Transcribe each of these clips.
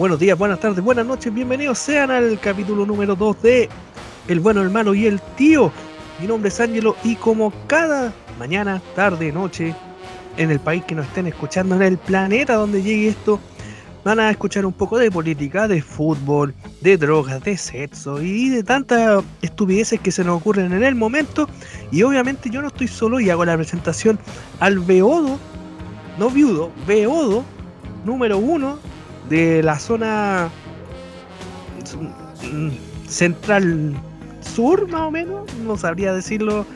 Buenos días, buenas tardes, buenas noches, bienvenidos sean al capítulo número 2 de El bueno, el malo y el tío. Mi nombre es Ángelo y como cada mañana, tarde, noche, en el país que nos estén escuchando, en el planeta donde llegue esto, van a escuchar un poco de política, de fútbol, de drogas, de sexo y de tantas estupideces que se nos ocurren en el momento. Y obviamente yo no estoy solo y hago la presentación al Beodo, no viudo, Beodo, número uno de la zona central sur, más o menos, no sabría decirlo.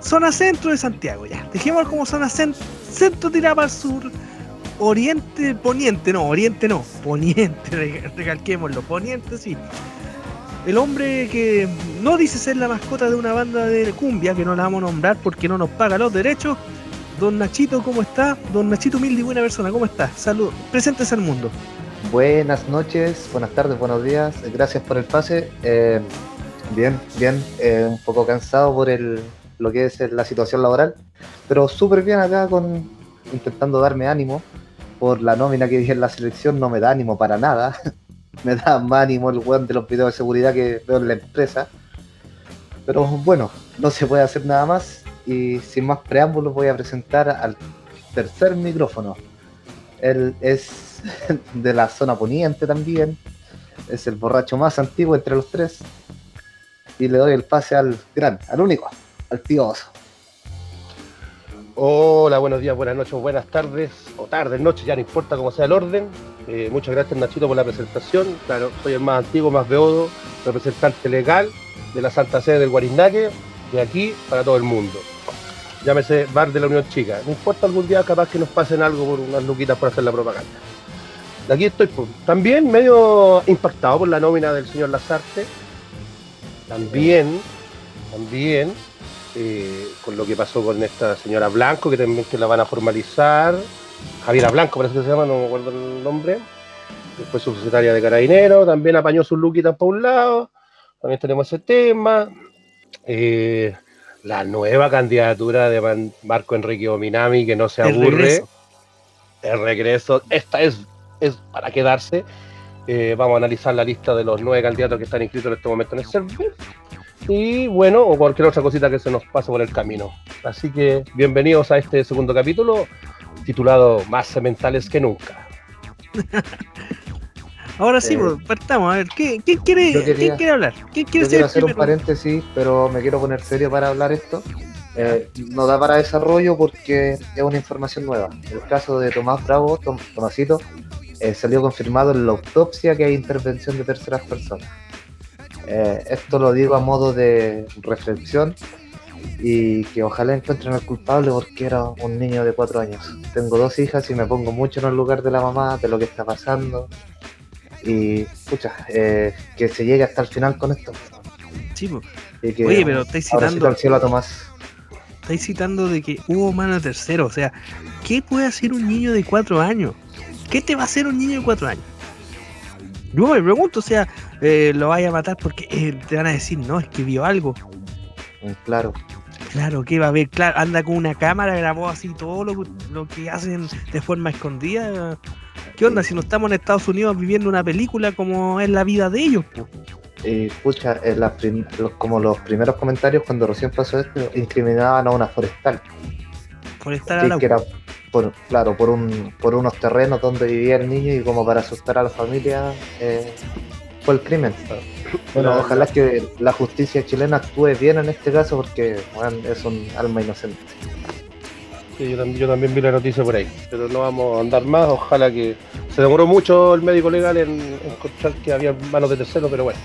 Zona centro de Santiago, ya. Dejémoslo como zona centro tirada para el sur oriente, poniente, no, oriente no, poniente, recalquémoslo, poniente sí. El hombre que no dice ser la mascota de una banda de cumbia, que no la vamos a nombrar porque no nos paga los derechos. Don Nachito, ¿cómo está? Don Nachito humilde y buena persona, ¿cómo está? Salud, preséntese al mundo. Buenas noches, buenas tardes, buenos días, gracias por el pase. Eh, bien, bien, eh, un poco cansado por el, lo que es la situación laboral, pero súper bien acá con intentando darme ánimo por la nómina que dije en la selección no me da ánimo para nada. me da más ánimo el weón de los videos de seguridad que veo en la empresa. Pero bueno, no se puede hacer nada más. Y sin más preámbulos voy a presentar al tercer micrófono. Él es de la zona poniente también. Es el borracho más antiguo entre los tres. Y le doy el pase al gran, al único, al tío Oso. Hola, buenos días, buenas noches, buenas tardes, o tardes, noches, ya no importa cómo sea el orden. Eh, muchas gracias Nachito por la presentación. Claro, soy el más antiguo, más beodo, representante legal de la Santa Sede del Guarindaque, de aquí para todo el mundo. Llámese Bar de la Unión Chica. No importa algún día capaz que nos pasen algo por unas luquitas por hacer la propaganda. De aquí estoy pues, también medio impactado por la nómina del señor Lazarte. También, también eh, con lo que pasó con esta señora Blanco, que también la van a formalizar. Javiera Blanco, parece que se llama, no me acuerdo el nombre. Después subsecretaria de Carabinero, también apañó sus luquitas por un lado. También tenemos ese tema. Eh, la nueva candidatura de Marco Enrique Ominami, que no se aburre. El regreso. Esta es, es para quedarse. Eh, vamos a analizar la lista de los nueve candidatos que están inscritos en este momento en el server y bueno, o cualquier otra cosita que se nos pase por el camino. Así que bienvenidos a este segundo capítulo titulado Más cementales que nunca. Ahora sí, partamos. A ver, ¿quién quiere, quiere hablar? ¿Quién quiere quiero hacer un paréntesis, pero me quiero poner serio para hablar esto. Eh, no da para desarrollo porque es una información nueva. El caso de Tomás Bravo, Tomasito, eh, salió confirmado en la autopsia que hay intervención de terceras personas. Eh, esto lo digo a modo de reflexión y que ojalá encuentren al culpable porque era un niño de cuatro años. Tengo dos hijas y me pongo mucho en el lugar de la mamá, de lo que está pasando. Y, escucha, eh, que se llegue hasta el final con esto. Sí, Oye, pero estáis citando. al cielo a Tomás. Estáis citando de que hubo mano tercero. O sea, ¿qué puede hacer un niño de cuatro años? ¿Qué te va a hacer un niño de cuatro años? Yo me pregunto, o sea, eh, lo vaya a matar porque eh, te van a decir, no, es que vio algo. Mm, claro. Claro, que va a ver, claro, anda con una cámara, grabó así todo lo, que hacen de forma escondida. ¿Qué onda si no estamos en Estados Unidos viviendo una película como es la vida de ellos? Eh, escucha, como los primeros comentarios cuando recién pasó esto, incriminaban a una forestal. Forestal sí, que era por, claro, por, un, por unos terrenos donde vivía el niño y como para asustar a la familia eh, fue el crimen. Bueno, ojalá que la justicia chilena actúe bien en este caso porque es un alma inocente. Sí, yo, también vi la noticia por ahí, pero no vamos a andar más. Ojalá que se demoró mucho el médico legal en encontrar que había manos de tercero, pero bueno.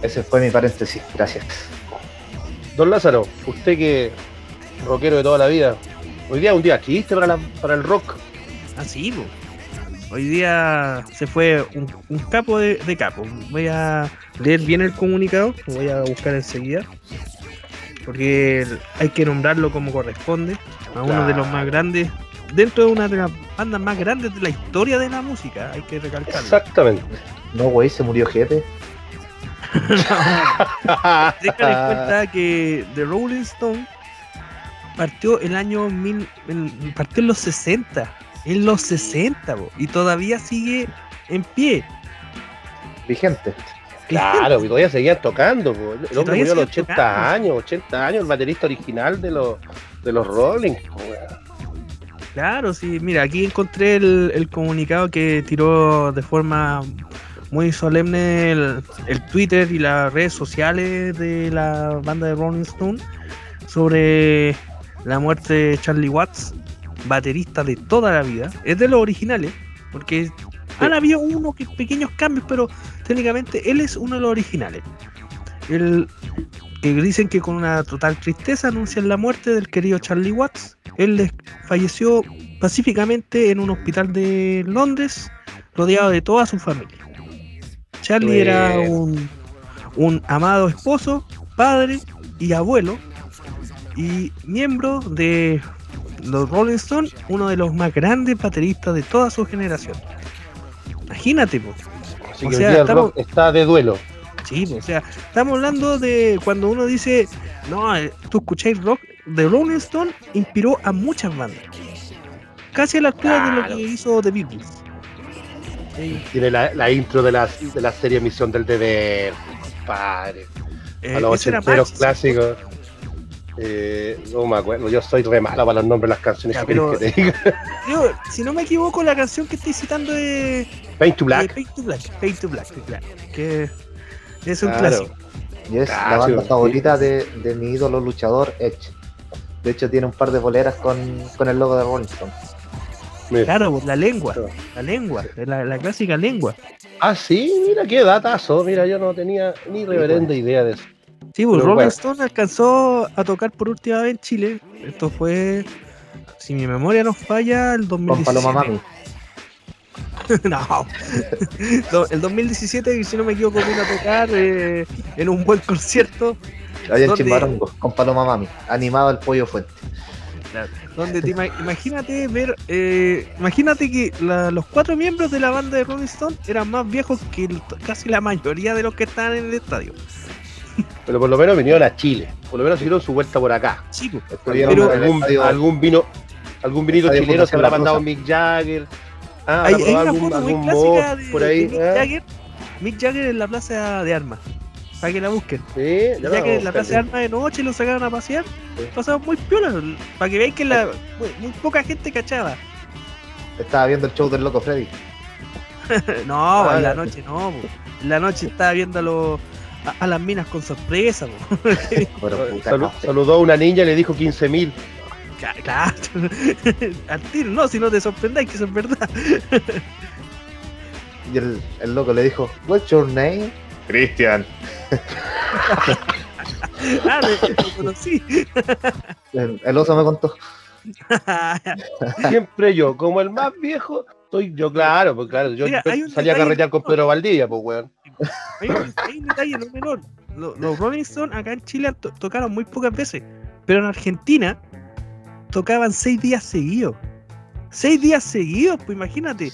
Ese fue mi paréntesis, gracias. Don Lázaro, usted que rockero de toda la vida, Hoy día es un día triste para, para el rock. Ah, sí, Hoy día se fue un, capo de, capo. Voy a leer bien el comunicado, lo voy a buscar enseguida. Porque hay que nombrarlo como corresponde. A uno de los más grandes, dentro de una de las bandas más grandes de la historia de la música, hay que recalcarlo. Exactamente. No, güey, se murió Jefe. Déjale cuenta que The Rolling Stone partió el año mil, partió en los 60, en los 60, y todavía sigue en pie. Vigente. Claro, y todavía seguían tocando. po. El hombre murió a los siguen 80 tocando. años, 80 años, el baterista original de los, de los Rolling. Claro, sí, mira, aquí encontré el, el comunicado que tiró de forma muy solemne el, el Twitter y las redes sociales de la banda de Rolling Stone sobre la muerte de Charlie Watts, baterista de toda la vida. Es de los originales, porque han habido unos que- pequeños cambios, pero técnicamente él es uno de los originales. El, que dicen que con una total tristeza anuncian la muerte del querido Charlie Watts. Él falleció pacíficamente en un hospital de Londres, rodeado de toda su familia. Charlie era Pues. un, un amado esposo, padre y abuelo, y miembro de los Rolling Stones, uno de los más grandes bateristas de toda su generación. Imagínate, po. Así O que sea, el estamos- rock está de duelo. Sí, o sea, estamos hablando de cuando uno dice, no, eh, tú escucháis rock, The Rolling Stone inspiró a muchas bandas. Casi a la altura de lo que hizo The Beatles. Sí, Tiene la, la intro de la, de la serie Misión del Deber, padre. eh, A los ochenteros clásicos. Eh, no me acuerdo, yo soy re malo para los nombres de las canciones. Ya, ¿qué querés pero- que te diga? Yo, si no me equivoco, la canción que estoy citando es Paint to eh, Black. Paint to Black. Paint to Black, claro. Que es un Claro. clásico. Y es Ah, la banda sí, favorita de, de mi ídolo luchador Edge. De hecho tiene un par de boleras con, con el logo de Rolling Stone. Mira. Claro, pues, la lengua, la lengua, la, la clásica lengua. Ah, sí, mira qué datazo. Mira, yo no tenía ni reverenda idea de eso. Sí, pues Rolling. Stone alcanzó a tocar por última vez en Chile. Esto fue, si mi memoria no falla, el Con 2017. Paloma Mami. no. No, el 2017, si no me equivoco, vino a tocar eh, en un buen concierto Allá en. Chimbarongo, con Paloma Mami. Animado el pollo fuente. donde te ima- imagínate ver, eh, imagínate que la- los cuatro miembros de la banda de Rolling Stone eran más viejos que el- casi la mayoría de los que estaban en el estadio. Pero por lo menos vinieron a Chile. Por lo menos hicieron su vuelta por acá. Chicos, Estuvieron Pero- en algún, algún vino, algún vinito Estadio chileno se habrá mandado. Mick Jagger. Ah, hay, una algún, foto muy clásica de, por de ahí. Mick ah. Jagger. Mick Jagger en la plaza de armas. Para que la busquen. Sí, ya que vamos la plaza de armas de noche lo sacaron a pasear, Sí. pasaba muy piola, para que veáis que la, muy, muy poca gente cachaba. Estaba viendo el show del Loco Freddy. no, Ah, en la ya. noche no, en la noche estaba viendo a, los- a, a las minas con sorpresa. po. Pero puta Salu- café. saludó a una niña y le dijo 15 mil. Claro, al tiro, no, si no te sorprendáis que eso es verdad. Y el, el loco le dijo, What's your name? Christian. Ah, lo- lo conocí. El, el oso me contó. Siempre yo, como el más viejo, soy yo, claro, pues claro. Yo Mira, salía a carretear con Pedro Valdivia, pues weón. Hay un, hay un detalle no menor. Lo- Los, Rolling Stones acá en Chile to- tocaron muy pocas veces, pero en Argentina tocaban seis días seguidos. Seis días seguidos, pues imagínate.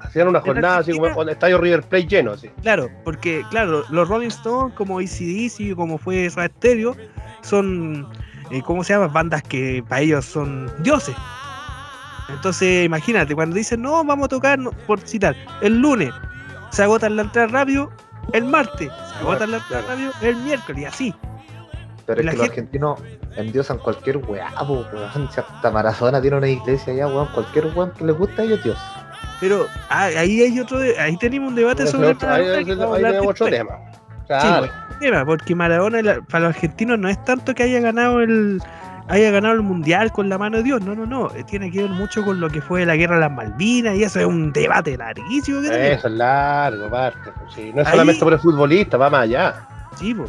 Hacían una jornada así como con el estadio River Plate lleno, así. Claro, porque claro, los Rolling Stones como ACDC, como fue Stereo, son, eh, ¿cómo se llama? Bandas que para ellos son dioses. Entonces, imagínate, cuando dicen, no, vamos a tocar, no, por citar, el lunes, se agotan la entrada rápido, el martes, se agotan la entrada rápido, el miércoles, y así. Pero Y es que los argentinos endiosan cualquier weá, weón. Si hasta Maradona tiene una iglesia allá, weón. Cualquier weón que les guste a ellos, Dios. Pero ah, ahí hay otro, de- ahí tenemos un debate sobre otro- a hablar tenemos otro tema. Sí, Claro. tema, porque Maradona para los argentinos no es tanto que haya ganado el haya ganado el mundial con la mano de Dios, no, no, no, eh, tiene que ver mucho con lo que fue la guerra de las Malvinas y eso es un debate larguísimo que. Eso es largo, aparte. pues, sí. No es Ahí- solamente por el futbolista, va más allá. Sí, po.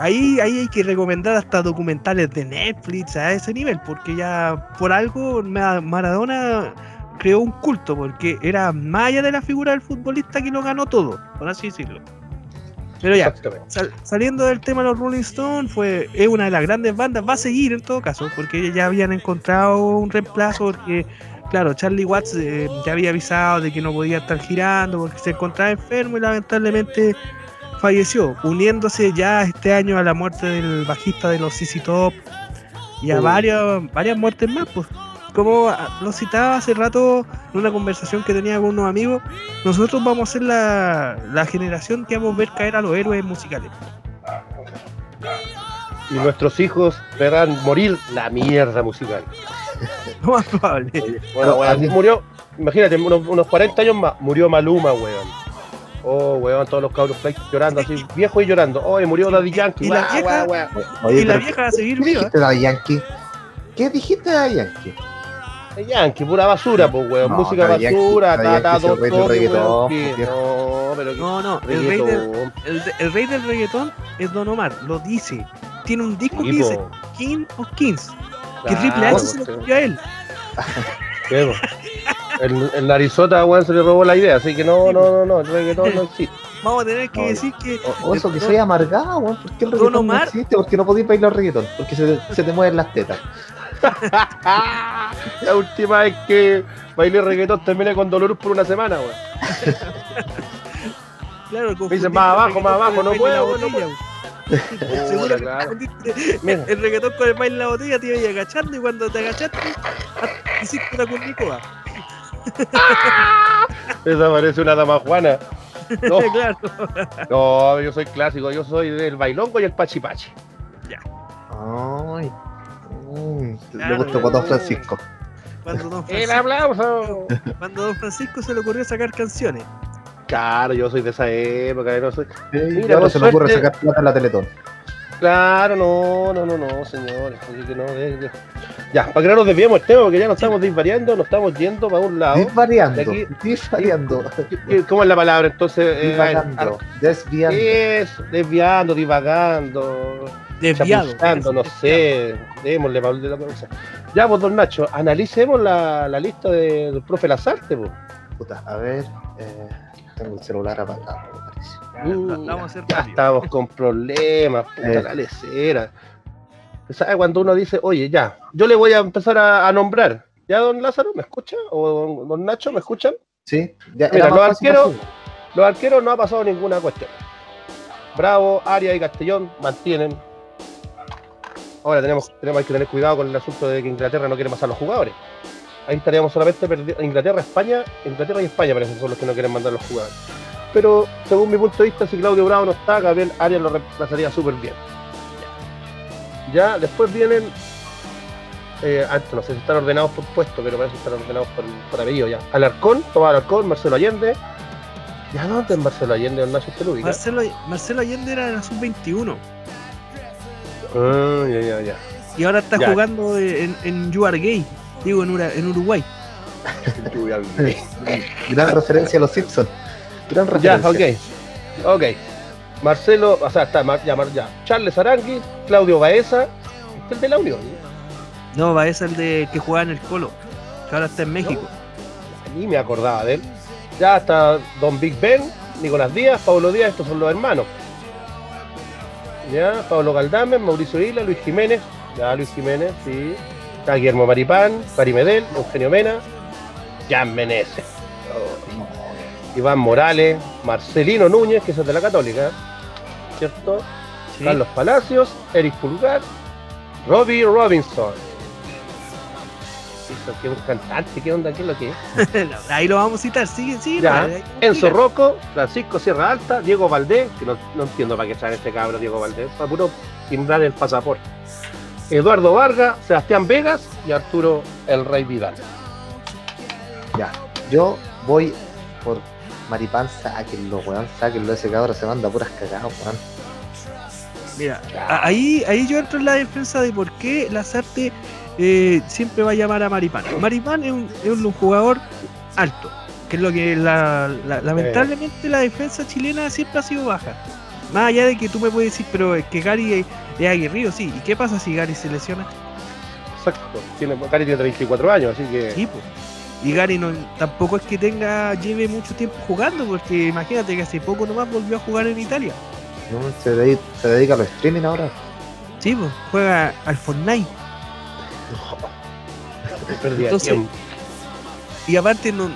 Ahí, ahí hay que recomendar hasta documentales de Netflix a ese nivel, porque ya por algo Ma- Maradona creó un culto, porque era más allá de la figura del futbolista que lo ganó todo, por así decirlo. Pero ya. Sal- saliendo del tema de los Rolling Stones, fue, es una de las grandes bandas, va a seguir en todo caso, porque ya habían encontrado un reemplazo, porque, claro, Charlie Watts eh, ya había avisado de que no podía estar girando, porque se encontraba enfermo y lamentablemente falleció, uniéndose ya este año a la muerte del bajista de los CC Top y a Oh. varias, varias muertes más, pues, como ah, lo citaba hace rato en una conversación que tenía con unos amigos, nosotros vamos a ser la, la generación que vamos a ver caer a los héroes musicales. Y nuestros hijos verán morir la mierda musical. Lo más probable. Bueno, aquí- murió, imagínate, unos, unos 40 años más, murió Maluma, weón. Oh, weón, todos los cabros llorando así, viejo y llorando. Oh, murió Daddy Yankee. Y la vieja-. Oye, y la vieja va a seguir ¿qué viva. dijiste de la Yankee? ¿Qué dijiste de la Yankee? Daddy Yankee, pura basura, pues, weón. No, Música basura, ta, ta, que- viejo. No, pero No, no, el rey, del, reggaetón. el, el rey del reggaetón es Don Omar, lo dice. Tiene un disco que dice. King of Kings, que Triple H se lo escribió a él. El, el narizota, weón, se le robó la idea, así que no, no, no, no, el reggaetón no existe. Vamos a tener que No, decir que O, o eso, que soy amargado, weón. ¿Por qué el Don reggaetón no Omar- existe? Porque no podéis bailar reggaetón. Porque se, se te mueven las tetas. La última vez que bailé reggaetón terminé con dolor por una semana, weón. Claro, Me dicen, más abajo, más abajo, no puedo, no puedo. Seguro Puta, que claro. el reggaetón con el baile en la botella, te ibas agachando y cuando te agachaste, hiciste una curnicoa. Esa parece una dama juana. No, claro. no, yo soy clásico, yo soy del bailongo y el pachipachi. Ay. Mm, le Claro, gustó con Don Francisco. Cuando don, El Francisco, aplauso. cuando don Francisco se le ocurrió sacar canciones. Claro, yo soy de esa época, no soy. Sí, Mira, y ahora por se me ocurre suerte- sacar plata en la Teletón. Claro, no, no, no, no, señores. Así que no, de- de- Ya, para que no nos desviemos el tema, porque ya nos estamos disvariando, nos estamos yendo para un lado. Disvariando. aquí- Disvariando. ¿Qué- ¿Cómo es la palabra entonces? Eh, Divagando. Desviando. Eso, desviando, divagando, Desviado. no sé, démosle Pablo de la cosa. Ya, pues, don Nacho, analicemos la, la lista de- del profe Lazarte, pues. Puta, a ver. eh, tengo el celular apagado, me parece. Vamos a ya estamos con problemas, puta Eh. la lecera. ¿Sabe cuando uno dice, oye, ya, yo le voy a empezar a, a nombrar? ¿Ya, don Lázaro, me escucha? ¿O don, don Nacho, me escuchan? Sí, ya Mira, los arqueros-. Los arqueros no ha pasado ninguna cuestión. Bravo, Arias y Castellón mantienen. Ahora tenemos, tenemos que tener cuidado con el asunto de que Inglaterra no quiere pasar los jugadores. Ahí estaríamos solamente perdiendo. Inglaterra, España, Inglaterra y España parece que son los que no quieren mandar los jugadores. Pero según mi punto de vista, si Claudio Bravo no está, Gabriel Arias lo reemplazaría súper bien. Ya, después vienen. Eh, antes, no sé si están ordenados por puesto, pero parece que están ordenados por, por apellido ya. Alarcón, Tomás Alarcón, Marcelo Allende. ¿Ya dónde es Marcelo Allende, ubica? Marcelo, Marcelo Allende era la sub-21 Ah, ya, ya, ya. y ahora está Ya. jugando en, en You Are Gay, digo en, Ura- en Uruguay. Gran referencia a los Simpsons. Gran ya, referencia. ok. Ok. Marcelo, o sea, está ya, ya. Charles Arangui, Claudio Baeza, este es el de la Unión. No, va, es el de que jugaba en el Colo, que ahora está en México. Ni me acordaba de él. Ya está Don Big Ben, Nicolás Díaz, Pablo Díaz, estos son los hermanos. Ya, Pablo Galdames, Mauricio Isla, Luis Jiménez, ya Luis Jiménez, sí. Está Guillermo Maripán, Cari Medel, Eugenio Mena, Jan Meneses. Oh, Iván Morales, Marcelino Núñez, que es de la Católica, ¿cierto? Sí. Carlos Palacios, Eric Pulgar, Robbie Robinson. Eso, que es un cantante, ¿qué onda? ¿Qué es lo que es? Ahí lo vamos a citar, sigue, sigue. Ya, Enzo. Rocco, Francisco Sierra Alta, Diego Valdés, que no, no entiendo para qué traen este cabro Diego Valdés, para puro timbrar el pasaporte. Eduardo Vargas, Sebastián Vegas y Arturo El Rey Vidal. Ya. Yo voy por Maripán, sáquenlo, weón. Sáquenlo, ese cabrón se manda puras cagadas, weón. Mira, ahí, ahí yo entro en la defensa de por qué Lazarte eh, siempre va a llamar a Maripán. Maripán es un, es un jugador alto, que es lo que la, la- lamentablemente la defensa chilena siempre ha sido baja. Más allá de que tú me puedes decir, pero es que Gary es, es aguerrido, sí. ¿Y qué pasa si Gary se lesiona? Exacto, tiene, Cari tiene 34 años, así que. Sí, pues. Y Gary no, tampoco es que tenga lleve mucho tiempo jugando, porque imagínate que hace poco nomás volvió a jugar en Italia. No, se, dedica, se dedica a los streaming ahora. Sí, pues, juega al Fortnite. Entonces, tiempo. Y aparte no.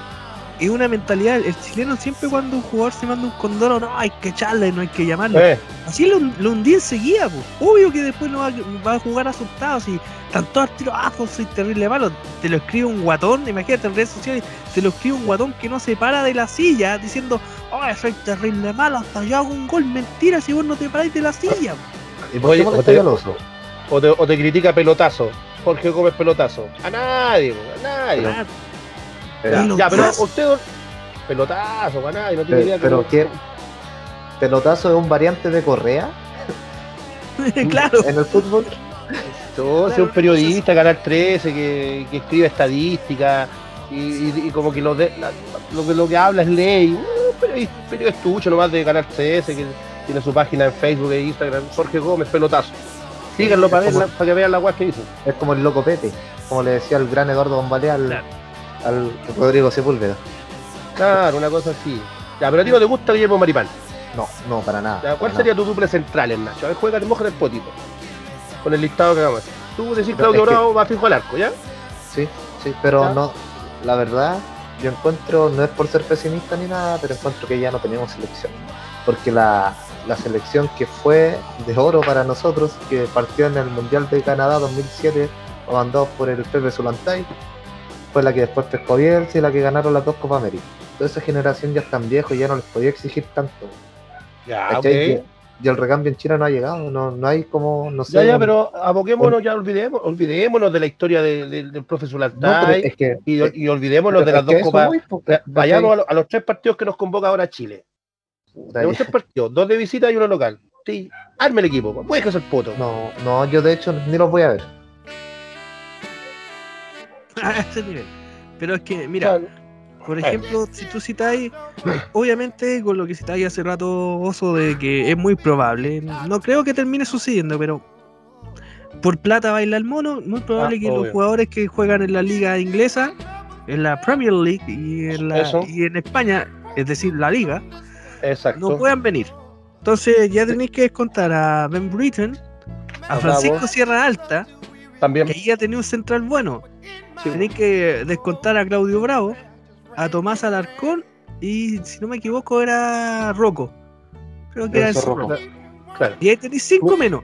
es una mentalidad. El chileno siempre cuando un jugador se manda un condoro, no hay que echarle, no hay que llamarlo. Eh, Así lo, lo hundí enseguida, pues. Obvio que después no va, va a jugar asustado. Si están todos al tiro, ah, pues soy terrible malo. Te lo escribe un guatón, imagínate en redes sociales, te lo escribe un guatón que no se para de la silla diciendo, oh, soy terrible malo, hasta yo hago un gol. Mentira, si vos no te paráis de la silla. po. ¿Y oso? o, te, o te critica pelotazo. Jorge Gómez pelotazo. A nadie, a nadie. Pelotazo. Ya, pero usted. Pelotazo, a nadie, no tiene Pero, idea. pero que-. ¿Pelotazo es un variante de Correa claro. en el fútbol? Yo soy un periodista, Canal 13, que, que escribe estadística y, y- y como que lo, de, la- lo, que, lo que habla es ley. Un periodista estucho nomás de Canal 13, que tiene su página en Facebook e Instagram. Jorge Gómez, pelotazo. Síganlo para, la- para que vean la guay que hizo. Es como el loco Pepe, como le decía el gran Eduardo Bombalé al, Claro. al Rodrigo Sepúlveda. Claro, una cosa así. Ya, pero a ti no te gusta Guillermo Maripán. No, no, para nada. Ya, ¿Cuál para sería tu duple central en Nacho? A ver, juega el mojo del potito. Con el listado que hagamos. Tú decís Pero Claudio que- Bravo va fijo al arco, ¿ya? Sí, sí, pero ¿Ya? no, la verdad, yo encuentro, no es por ser pesimista ni nada, pero encuentro que ya no tenemos selección. Porque la, la selección que fue de oro para nosotros, que partió en el Mundial de Canadá 2007, comandados por el Pepe Zulantay, fue la que después pescó Bielsa y la que ganaron las dos Copa América. Toda esa generación ya están viejos y ya no les podía exigir tanto. Ya, ¿cachai? ok. Y- el recambio en China no ha llegado, no, no hay como, no sé. Ya, ya, un- pero aboquémonos, ya olvidemos, olvidémonos de la historia de- de- del profe No, pero Zulantay es que. y, y olvidémonos de las dos copas. voy, ¿cachai? Vayamos a, lo- a los tres partidos que nos convoca ahora Chile. Tenemos tres partidos, dos de visita y uno local. Sí, arme el equipo, puede que el poto. No, no, yo de hecho ni los voy a ver. a ese nivel. Pero es que, mira, por ejemplo, si tú citáis, obviamente con lo que citáis hace rato, Oso, de que es muy probable, no creo que termine sucediendo, pero por plata baila el mono, muy probable Ah, que los jugadores que juegan en la liga inglesa, en la Premier League y en, la, y en España, es decir, la liga, Exacto. no puedan venir. Entonces ya tenéis que descontar a Ben Britton, a A Francisco. Sierra Alta, También. que ahí ya tenía un central bueno. sí. Tenéis que descontar a Claudio Bravo, a Tomás Alarcón y si no me equivoco era Rocco. Creo que era el Rocco. Claro. Y ahí tenéis cinco menos.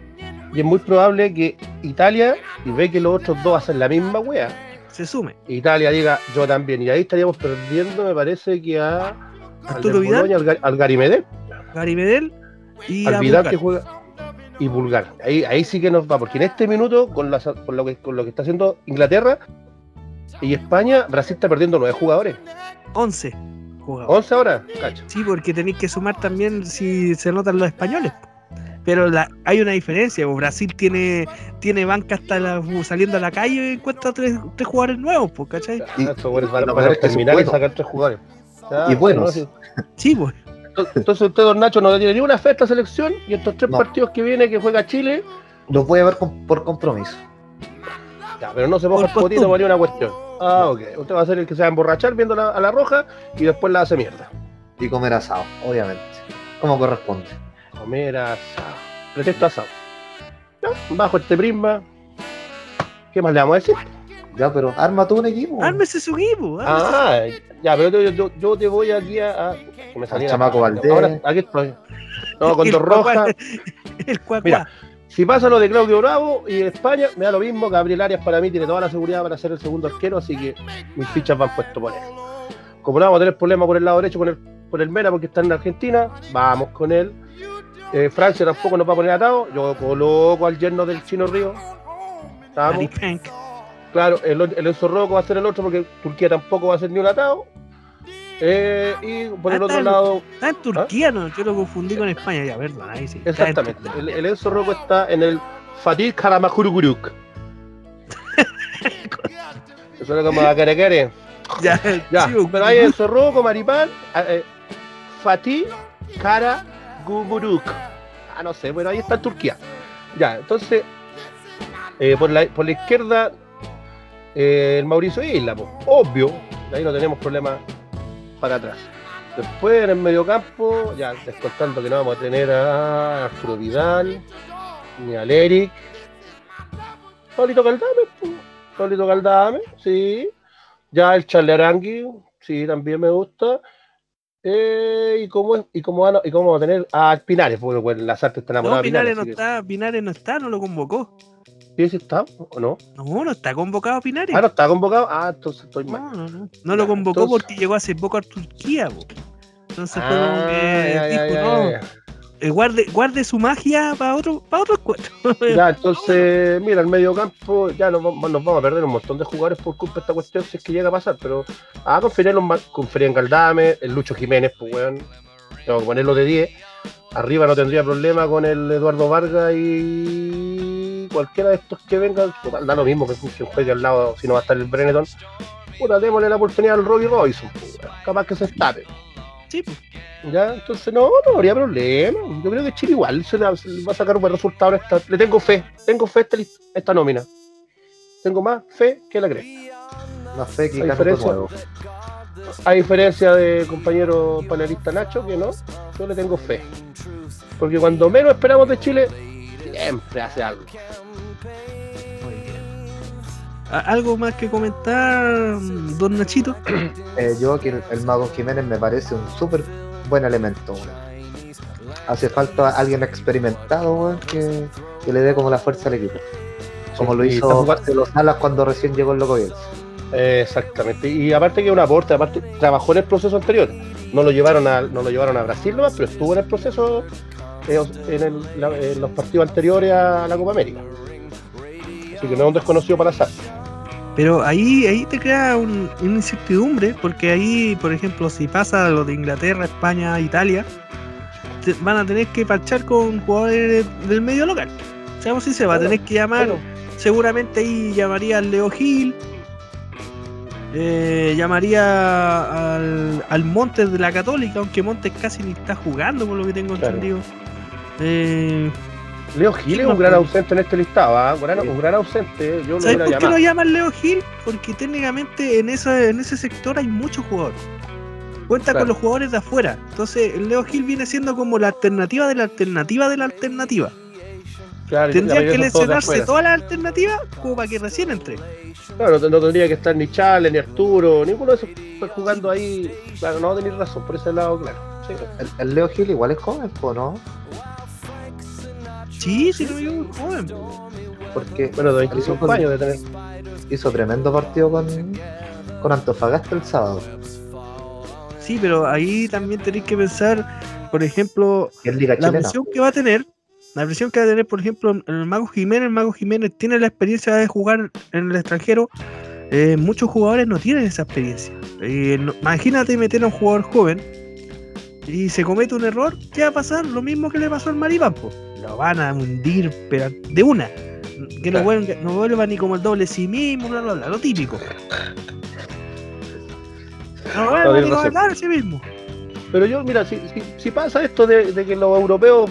Y es muy probable que Italia, y ve que los otros dos hacen la misma wea, Se sume. Italia diga yo también. Y ahí estaríamos perdiendo, me parece que a. Al, Arturo Vidal, Boloña, al, Gar- al Gary Medel, Gary Medel y al Vidal Vulgar. que juega. Y Bulgar. Ahí, ahí sí que nos va, porque en este minuto, con, la- con lo, que, con lo que está haciendo Inglaterra y España, Brasil está perdiendo nueve jugadores. 11 jugadores. 11 ahora, cacho. Sí, porque tenéis que sumar también si se notan los españoles. Pero la- hay una diferencia. pues, Brasil tiene, tiene banca hasta la- saliendo a la calle y encuentra tres, tres jugadores nuevos, pues, ¿cachai? Y- van, a que son terminar y sacar tres jugadores. Y buenos. no, sí. Pues. Entonces usted, don Nacho, no le tiene ni una fe a esta selección y estos tres No. partidos que viene que juega Chile, Los voy a ver con- por compromiso. ya, pero no se moja Por el potito por una cuestión. Ah, ok. Usted va a ser el que se va a emborrachar viendo la- a la roja y después la hace mierda. Y comer asado, obviamente. Como corresponde. Comer asado. Pretexto asado. Ya, bajo este prisma. ¿Qué más le vamos a decir? Ya, pero arma tú un equipo. Ármese su equipo. ármese Ah, ya, pero yo, yo- yo te voy aquí a. a- que me saliera- Chamaco Valdés. Ahora, aquí estoy. No, con dos rojas. El cuacuá. Mira, si pasa lo de Claudio Bravo y España, me da lo mismo. Gabriel Arias para mí tiene toda la seguridad para ser el segundo arquero, así que mis fichas van puesto por él. Como no vamos a tener problemas por el lado derecho con el, por el Mera porque está en Argentina, vamos con él. Eh, Francia tampoco nos va a poner atado. Yo coloco al yerno del Chino Río. Estamos. Claro, el, el Enzo Rocco va a ser el otro porque Turquía tampoco va a ser ni un atado. Eh, y por el Ah, otro está. lado, Está en Turquía, no, yo lo confundí con España, ya, ahí sí. en exactamente, el, el Enzo Rocco está en el Fatih Karamakuruguruk. Eso era como a Kerekere. Ya, Ya, sí, pero hay Enzo Rocco, Maripán, eh, eh, Fatih Karaguguruk. Ah, no sé, bueno, ahí está en Turquía. Ya, entonces, eh, por, la, por la izquierda, eh, el Mauricio Isla, pues, obvio, ahí no tenemos problema para atrás. Después en el mediocampo, ya descontando que no vamos a tener a Arturo Vidal, ni al Eric. Paulito Caldame, pues, Paulito Caldame, sí. Ya el Charle Arangui, sí, también me gusta. Eh, y cómo es, y cómo van a, y cómo va a tener a Pinares, porque bueno, las artes están No, enamoradas de Pinares no que- está, Pinares no está, no lo convocó. ¿Sí, sí está o no? No, no está convocado Pinares. Ah, no está convocado. Ah, entonces estoy mal. No, no, no. No lo convocó entonces- porque llegó hace poco a Turquía. Entonces fue como Ah, que ya, ya, dijo, ya, no, ya. eh, guarde, guarde su magia para otro, para otro encuentro. Ya, entonces, mira, el medio campo, ya nos, vamos- nos vamos a perder un montón de jugadores por culpa de esta cuestión, si es que llega a pasar, pero ah, confería en Galdame, el Lucho Jiménez, pues weón, tengo que ponerlo de 10. Arriba no tendría problema con el Eduardo Vargas y cualquiera de estos que vengan, total, da lo mismo que, que juegue al lado, si no va a estar el Brenneton. Puta, démosle la oportunidad al Robbie Robinson, pues, capaz que se estape. Sí, po. Ya, entonces no, no habría problema. Yo creo que Chile igual se, la- se le va a sacar un buen resultado. en esta- le tengo fe, tengo fe a esta, esta nómina. Tengo más fe que la cresta. Más fe que A diferencia-. A diferencia de compañero panelista Nacho, que no, yo le tengo fe. Porque cuando menos esperamos de Chile, siempre hace algo. Muy bien. ¿A- ¿Algo más que comentar, don Nachito? Eh, yo que el, el Mago Jiménez me parece un súper buen elemento. weón. Hace falta alguien experimentado weón, que, que le dé como la fuerza al equipo. Como lo hizo Marcelo Salas cuando recién llegó el Loco Bielsa. Eh, exactamente. Y aparte que es un aporte, aparte trabajó en el proceso anterior. No lo llevaron a, no lo llevaron a Brasil nomás, pero estuvo en el proceso en, el- la- en los partidos anteriores a la Copa América. Así que no es un desconocido para azar. Pero ahí, ahí te crea un- una incertidumbre, porque ahí, por ejemplo, si pasa lo de Inglaterra, España, Italia, te- van a tener que parchar con jugadores del medio local. Seamos si se va a tener que llamar, Bueno, seguramente ahí llamaría al Leo Gil, eh, llamaría al, al Montes de la Católica, aunque Montes casi ni está jugando, por lo que tengo Claro. entendido. Eh, Leo Gil es un gran ausente en este listado, ¿ah? un, gran, un gran ausente. Yo lo ¿Sabes por qué lo llaman Leo Gil? Porque técnicamente en ese, en ese sector hay muchos jugadores. Cuenta Claro. con los jugadores de afuera. Entonces, el Leo Gil viene siendo como la alternativa de la alternativa de la alternativa. Claro, Tendría que lesionarse todas las alternativas como para que recién entre. Claro, no, no tendría que estar ni Chale, ni Arturo, ninguno de esos jugando ahí. Claro, no tenéis razón, por ese lado, claro. Sí. El, el Leo Gil igual es joven, ¿no? Sí, sí, no, yo muy joven. Porque Bueno, de 25 años de tener. hizo tremendo partido con, con Antofagasta el sábado. Sí, pero ahí también tenéis que pensar, por ejemplo, Liga la presión que va a tener, la presión que va a tener, por ejemplo, el Mago Jiménez, el Mago Jiménez tiene la experiencia de jugar en el extranjero. eh, muchos jugadores no tienen esa experiencia. Eh, no- imagínate meter a un jugador joven y se comete un error, ¿qué va a pasar? Lo mismo que le pasó al Maripán, po. Lo van a hundir, pero de una. Que no vuelva, no vuelva ni como el doble sí mismo, bla, bla, bla, lo típico. No vuelva ni como el doble sí mismo. Pero yo, mira, si, si, si pasa esto de, de que los europeos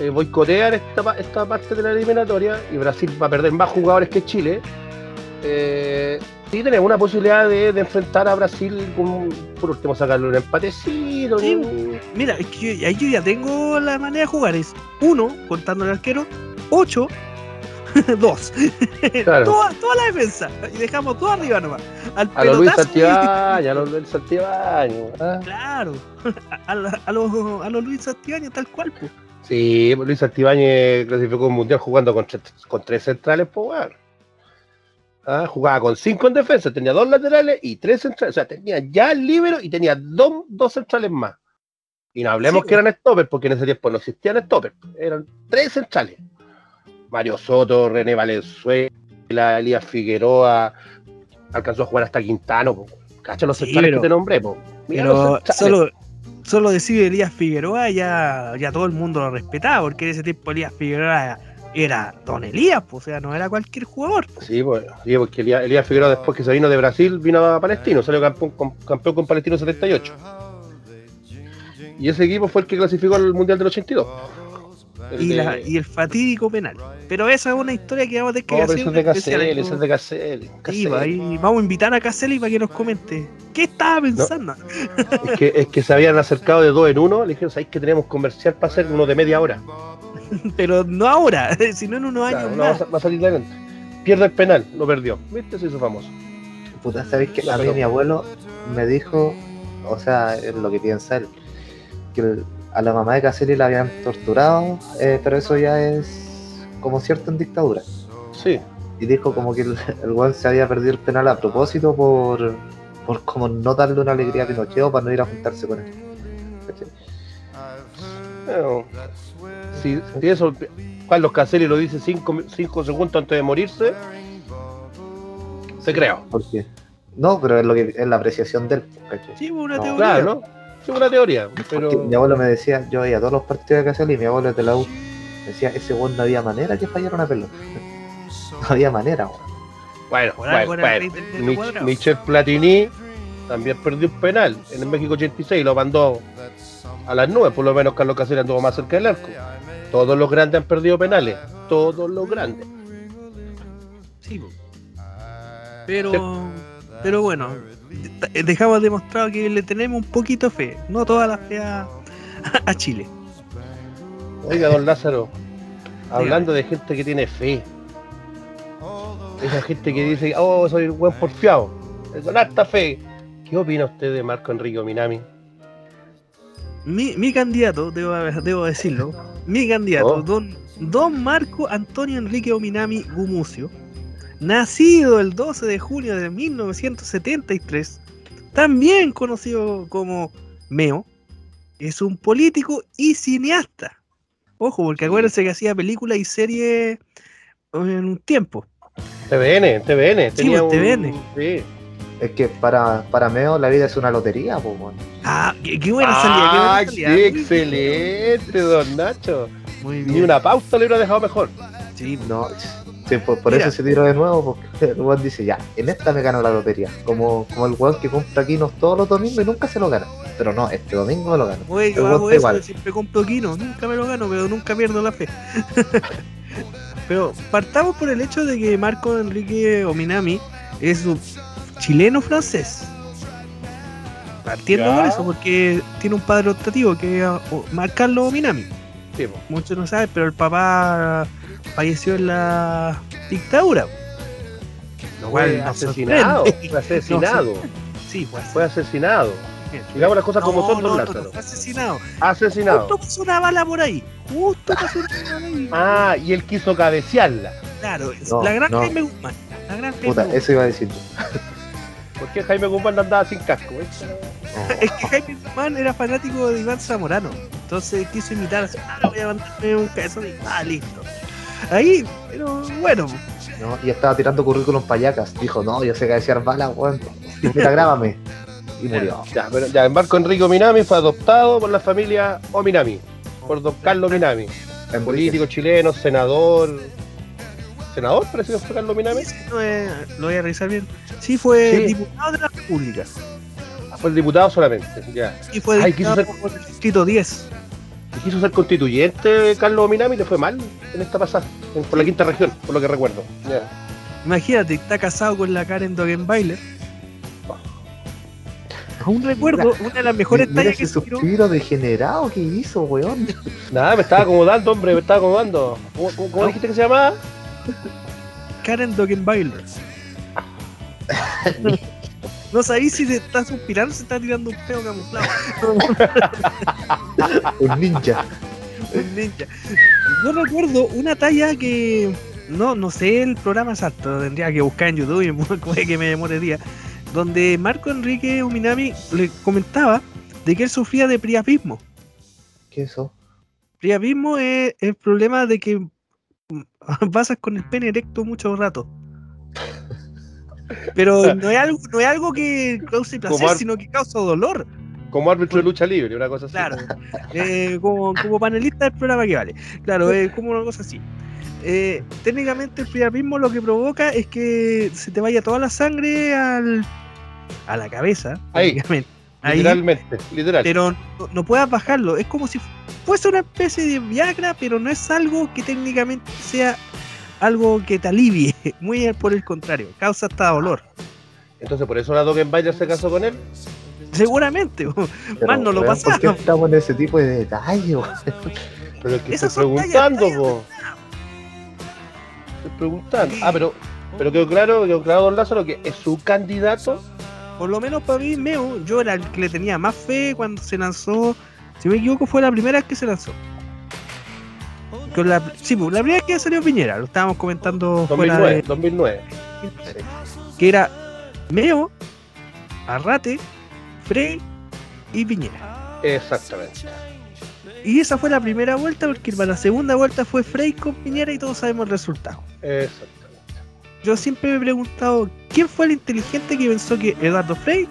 eh, boicotean esta, esta parte de la eliminatoria y Brasil va a perder más jugadores que Chile, eh, sí tenemos una posibilidad de, de enfrentar a Brasil con, por último, sacarle un empatecito. Sí. un- Mira, es que yo, ahí yo ya tengo la manera de jugar. Es uno, contando el arquero, ocho, dos. Claro. toda, toda la defensa. Y dejamos todo arriba nomás. Al A los Luis Santibáñez, a los Luis Santibáñez. ¿ah? Claro. A, los, a los Luis Santibáñez tal cual. pues. Sí, Luis Santibáñez clasificó un mundial jugando con, tres- con tres centrales, pues bueno. Ah, jugaba con cinco en defensa, tenía dos laterales y tres centrales. O sea, tenía ya el líbero y tenía dos, dos centrales más. Y no hablemos Sí, que eran stoppers, porque en ese tiempo no existían stoppers. Eran tres centrales. Mario Soto, René Valenzuela, Elías Figueroa, alcanzó a jugar hasta Quintano. Po. Cacha los Sí, centrales pero- que te nombré, po. Mira los Pero solo, solo decir Elías Figueroa ya, ya todo el mundo lo respetaba. Porque en ese tiempo Elías Figueroa era Don Elías. pues, o sea, no era cualquier jugador. Sí, pues, sí, porque Elías, Elías Figueroa después que se vino de Brasil vino a Palestino, salió campeón con, campeón con Palestino 78. Y ese equipo fue el que clasificó al Mundial del 82. El Y, de- la, y el fatídico penal. Pero esa es una historia que vamos a tener que No, pero hacer eso es de Caselli, eso es de Caselli. Sí, pues vamos a invitar a Caselli para que nos comente. ¿Qué estaba pensando? Es, que, es que se habían acercado de dos en uno, le dijeron, ¿sabéis que tenemos comercial para hacer uno de media hora? Pero no ahora, sino en unos años no, va, más. a, va a salir adelante. Pierde el penal, lo perdió. ¿Viste? Se hizo famoso. Puta, ¿sabéis que La a mí mi abuelo me dijo, o sea, es lo que piensa él, que el- a la mamá de Caselli la habían torturado, eh, pero eso ya es como cierto en dictadura. Sí. Y dijo como que el, el weón se había perdido el penal a propósito por, por como no darle una alegría a Pinochet o para no ir a juntarse con él. ¿Cachai? Si, si eso, Carlos Caselli lo dice cinco, cinco segundos antes de morirse, te creo. Porque, no, pero es lo que es la apreciación de él. ¿cachai? Sí, una No, teoría. Claro, ¿no? Es una teoría, pero Porque mi abuelo me decía, yo veía todos los partidos de Caselli y mi abuelo es de la U. Decía, ese weón no había manera que fallara una pelota. No había manera, weón. bueno, Por bueno, bueno. del. Michel Platini también perdió un penal en el México 86 y lo mandó a las nubes, por lo menos Carlos Caselli anduvo más cerca del arco. Todos los grandes han perdido penales, todos los grandes. Sí, pero, pero bueno, de- dejamos demostrado que le tenemos un poquito fe, no toda la fe a, a Chile. Oiga, don Lázaro, hablando de gente que tiene fe, esa gente que dice, oh, soy un buen porfiado, con harta fe. ¿Qué opina usted de Marco Enrique Minami? Mi, mi candidato, debo, debo decirlo, mi candidato, Oh. don, don Marco Antonio Enrique Ominami Gumucio, nacido el 12 de junio de 1973, también conocido como Meo, es un político y cineasta. Ojo, porque acuérdense que hacía películas y series en un tiempo. TVN, TVN, tenía pues, un- TVN. Sí. Es que para, para Meo la vida es una lotería, pues, weón. Ah, qué, qué buena salida, qué Ah, buena qué salida. Bien, excelente, don Nacho. Muy Ni bien. una pausa le hubiera dejado mejor. Sí, No, sí, por, eso se tiró de nuevo, porque el weón dice, ya, en esta me gano la lotería. Como, como el weón que compra quinos todos los domingos y nunca se lo gana. Pero no, este domingo me lo gano. Oye, yo hago eso, igual. siempre compro Kino, nunca me lo gano, pero nunca pierdo la fe. pero partamos por el hecho de que Marco Enrique Ominami es un chileno francés. Partiendo Ya. por eso, porque tiene un padre optativo que es Marcarlo Ominami. Sí. Muchos no saben, pero el papá falleció en la dictadura. Lo cual Fue asesinado. Fue asesinado. Sí, pues. Fue asesinado. Digamos las cosas como son, Lázaro. fue asesinado. Asesinado. Justo pasó una bala por ahí. Justo pasó una bala ahí. Ah, y él quiso cabecearla. Claro, No, la gran no. Jaime Guzmán. La gran Jaime Puta, Guzmán. eso iba a decir. Porque Jaime Guzmán andaba sin casco. ¿eh? Es que Jaime Guzmán era fanático de Iván Zamorano. Entonces quiso imitar ah, voy a mandarme un cabezón y ah, listo. Ahí, pero bueno, ¿no? Y estaba tirando currículum payacas. Dijo, no, yo sé que decía balas, weón. Mira, grábame. Y murió. Ya, pero ya, Marco Enrique Ominami fue adoptado por la familia Ominami, por don Carlos Minami, En político chileno, senador. ¿Senador? Parece que fue Carlos Minami. sí, no es- lo voy a revisar bien. Sí, fue Sí. diputado de la República. Ah, Fue el diputado solamente, ya. Y fue Ay, quiso diputado ser- por el distrito 10. Y quiso ser constituyente Carlos Minami y le fue mal en esta pasada, en- por la quinta región, por lo que recuerdo. Ya. Imagínate, está casado con la Karen Dogenbailer. Aún recuerdo una de las mejores Mira tallas ese que tiró. suspiro degenerado que hizo, weón. Nada, me estaba acomodando, hombre, me estaba acomodando. ¿Cómo, cómo- cómo dijiste que se llamaba? Karen Dogenbailer. No sabéis si se está suspirando o se está tirando un peo camuflado. Un ninja. Un ninja. Yo recuerdo una talla que. No, no sé el programa exacto, tendría que buscar en YouTube y puede que me demore día. Donde Marco Enrique Uminami le comentaba de que él sufría de priapismo. ¿Qué es eso? Priapismo es el problema de que pasas con el pene erecto mucho rato. Pero no es algo, no es algo que cause placer, sino que causa dolor. Como árbitro de lucha libre, una cosa así. Claro, eh, como, como panelista del programa que vale. Claro, es como una cosa así. Eh, técnicamente el priapismo lo que provoca es que se te vaya toda la sangre al, a la cabeza. Ahí. Ahí, Literalmente, literal. pero no, no puedas bajarlo. Es como si fuese una especie de Viagra, pero no es algo que técnicamente sea algo que te alivie. Muy por el contrario, causa hasta dolor. Entonces, por eso la Dogenbailer se casó con él. Seguramente. Pero, Más no lo weón, ¿Por qué pasaron. estamos en ese tipo de detalle, weón? Pero es que Esas estoy tallas, preguntando, tallas. Estoy preguntando. Ah, pero Pero quedó claro, quedó claro, don Lázaro, que es su candidato. Por lo menos para mí, Meo, yo era el que le tenía más fe cuando se lanzó. Si me equivoco, fue la primera vez que se lanzó. Con la, sí, pues, la primera vez que salió Piñera, lo estábamos comentando fuera 2009, de- 2009. que era Meo, Arrate, Frey y Piñera. Exactamente. Y esa fue la primera vuelta, porque para la segunda vuelta fue Frey con Piñera y todos sabemos el resultado. Exactamente. Yo siempre me he preguntado quién fue el inteligente que pensó que Eduardo Frey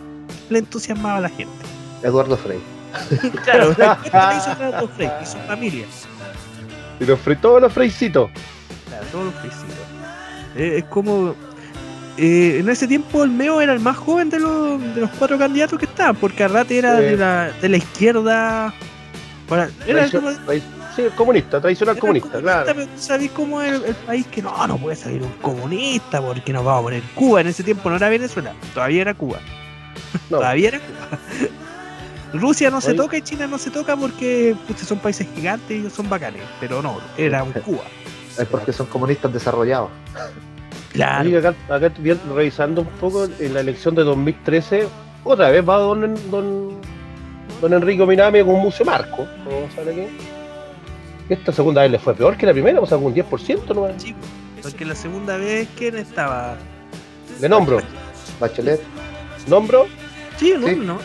le entusiasmaba a la gente. Eduardo Frey. Claro, ¿qué hizo Eduardo Frey y su familia? Y los fre- todos los freicitos. Claro, todos los Freycitos. Eh, es como. eh, en ese tiempo el Meo era el más joven de los, de los cuatro candidatos que estaban, porque Arrate era Sí. de, la, de la izquierda. Para, era como- sí, comunista, tradicional Era comunista, comunista, claro. pero sabes cómo es el, el país que no, no puede salir un comunista porque nos vamos a poner Cuba. En ese tiempo no era Venezuela, todavía era Cuba. No, Todavía era Cuba. Rusia no se toca y China no se toca porque pucha, son países gigantes y ellos son bacanes. Pero no, era un Cuba. Es porque son comunistas desarrollados. Claro. Oye, acá, acá revisando un poco en la elección de 2013, otra vez va don, don, don Enrico Minami con Mucio Marco. ¿Cómo sale aquí? Esta segunda vez le fue peor que la primera, o sea, un 10% no Sí, porque la segunda vez, ¿quién estaba? Le nombro. Bachelet, Nombro Sí, no, Sí. no.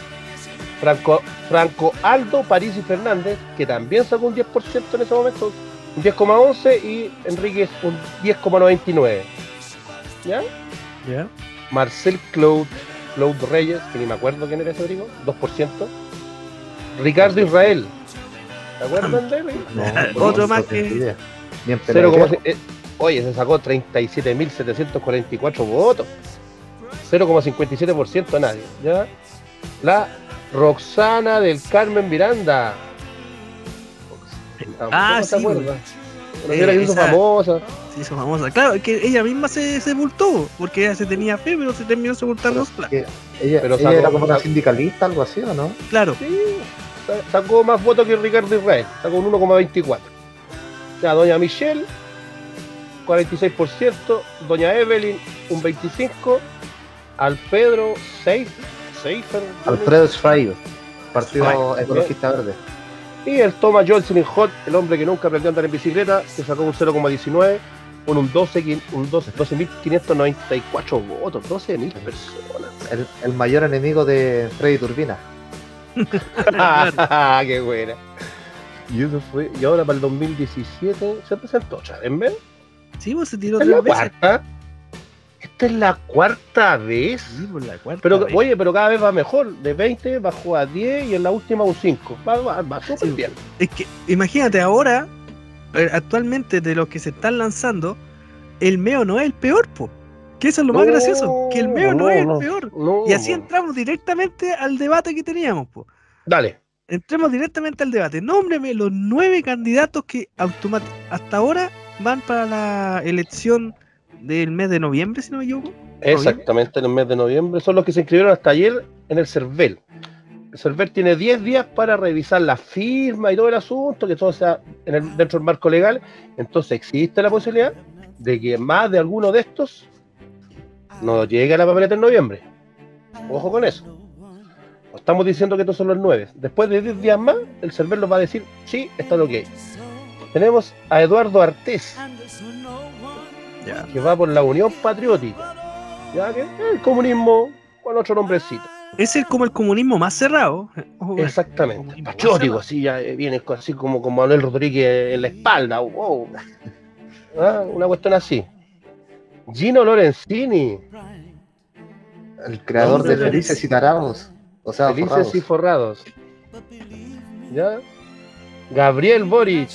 Franco, Franco Aldo Parisi Fernández, que también sacó un 10% en ese momento, un 10,11 y Enrique un 10,99. ¿Ya? Ya. Marcel Claude, Claude Reyes, que ni me acuerdo quién era ese gringo, 2%. Ricardo Israel, ¿te acuerdan de él? no, Otro más que- idea. Ni en 0, pelea. eh, oye, se sacó 37.744 votos. 0,57% a nadie. ¿ya? La Roxana del Carmen Miranda. Ah, se sí, acuerda. Una Eh, señora que se hizo esa- famosa. Se hizo famosa. Claro, que ella misma se sepultó, porque ella se tenía fe, pero se terminó sepultando. Que Ella, Pero ella era como una sindicalista, algo así, ¿o no? Claro. Sí, sacó más votos que Ricardo Israel, sacó un 1,24. Ya, doña Michelle, 46%, doña Evelyn, un 25%, Alfredo, 6, 6 Alfredo Schreiber, Partido Schreiber. Ecologista Verde. y el Thomas Johnson Hot, el hombre que nunca aprendió a andar en bicicleta, que sacó un 0,19 con un 12, qui- un 12 12.594 votos, 12.000 personas. El, el mayor enemigo de Freddy Turbina. ¡Qué buena! Y eso fue, y ahora para el 2017 se presentó otra vez, ¿ven? Sí, pues se tiró Esta es la tres veces. cuarta. Esta es la cuarta vez. Sí, pues la cuarta Pero, vez. oye, pero cada vez va mejor. De 20 bajó a 10 y en la última un 5. Va, va, va súper Sí. bien. Es que, imagínate, ahora, eh, actualmente de los que se están lanzando, el Meo no es el peor, po. Que eso es lo más No, gracioso, que el Meo no, no, es el peor. No, Y así entramos directamente al debate que teníamos, po. Dale. Entremos directamente al debate. Nómbreme los nueve candidatos que hasta ahora van para la elección del mes de noviembre, si no me equivoco. Exactamente en el mes de noviembre. Son los que se inscribieron hasta ayer en el CERVEL. El CERVEL tiene 10 días para revisar la firma y todo el asunto, que todo sea en el- dentro del marco legal. Entonces existe la posibilidad de que más de alguno de estos no llegue a la papeleta en noviembre. Ojo con eso. Estamos diciendo que estos son los nueve. Después de 10 días más, el CERVEL nos va a decir, sí, está lo que hay. Tenemos a Eduardo Artés, que va por la Unión Patriótica. Ya que es el comunismo con otro nombrecito. Es el, como el comunismo más cerrado. Bueno, Exactamente. Patriótico, así ya eh, viene así como con Manuel Rodríguez en la espalda. wow. Ah, Una cuestión así. Gino Lorenzini, El creador de Felices y Tarados. O sea, Felices forrados. y Forrados. ¿Ya? Gabriel Boric,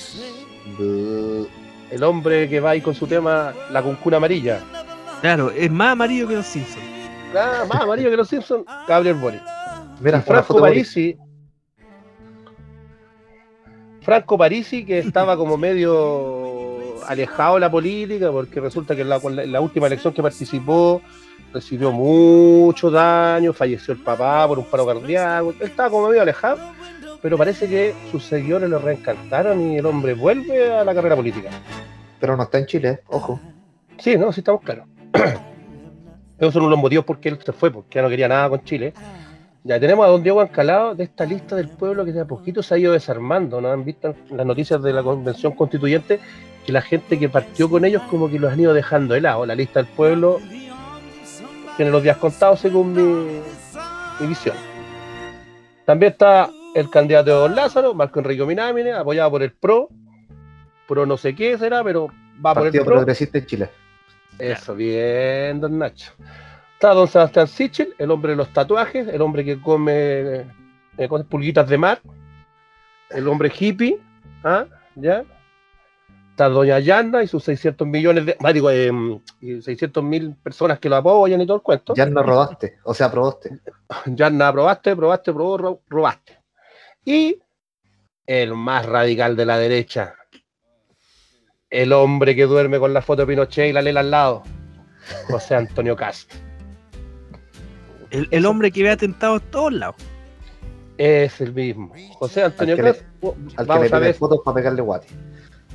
Buh. el hombre que va ahí con su tema La Cuncuna Amarilla. Claro, es más amarillo que los Simpsons. Ah, más amarillo que los Simpsons, Gabriel Boric. Mira, Franco. Parisi. Franco Parisi, que estaba como medio alejado de la política, porque resulta que la, en la última elección que participó recibió mucho daño, falleció el papá por un paro cardíaco. Él estaba como medio alejado, pero parece que sus seguidores lo reencantaron y el hombre vuelve a la carrera política. Pero no está en Chile, ojo. Sí, no, sí estamos claros. Esos son unos motivos por qué él se fue, porque ya no quería nada con Chile. Ya tenemos a don Diego Ancalado de esta lista del pueblo que de a poquito se ha ido desarmando. ¿no? Han visto las noticias de la convención constituyente que la gente que partió con ellos como que los han ido dejando de lado. La lista del pueblo tiene los días contados según mi, mi visión. También está el candidato de Don Lázaro, Marco Enrique Minámine, apoyado por el PRO. PRO no sé qué será, pero va por el Partido PRO. Progresista en Chile. Eso, bien, don Nacho. Está don Sebastián Sichel, el hombre de los tatuajes, el hombre que come, eh, come pulguitas de mar, el hombre hippie, ¿ah? ¿ya? Está doña Yanna y sus 600 millones de, digo, eh, y 600 mil personas que lo apoyan y todo el cuento. Ya no robaste, o sea, probaste. Yanna, probaste, probaste, probó, ro- robaste. Y el más radical de la derecha, el hombre que duerme con la foto de Pinochet y la lela al lado, José Antonio Cast. El, el hombre que ve atentados en todos lados. Es el mismo. José Antonio Al que le- Cast. Al que vamos le a pide ver. fotos para pegarle guate.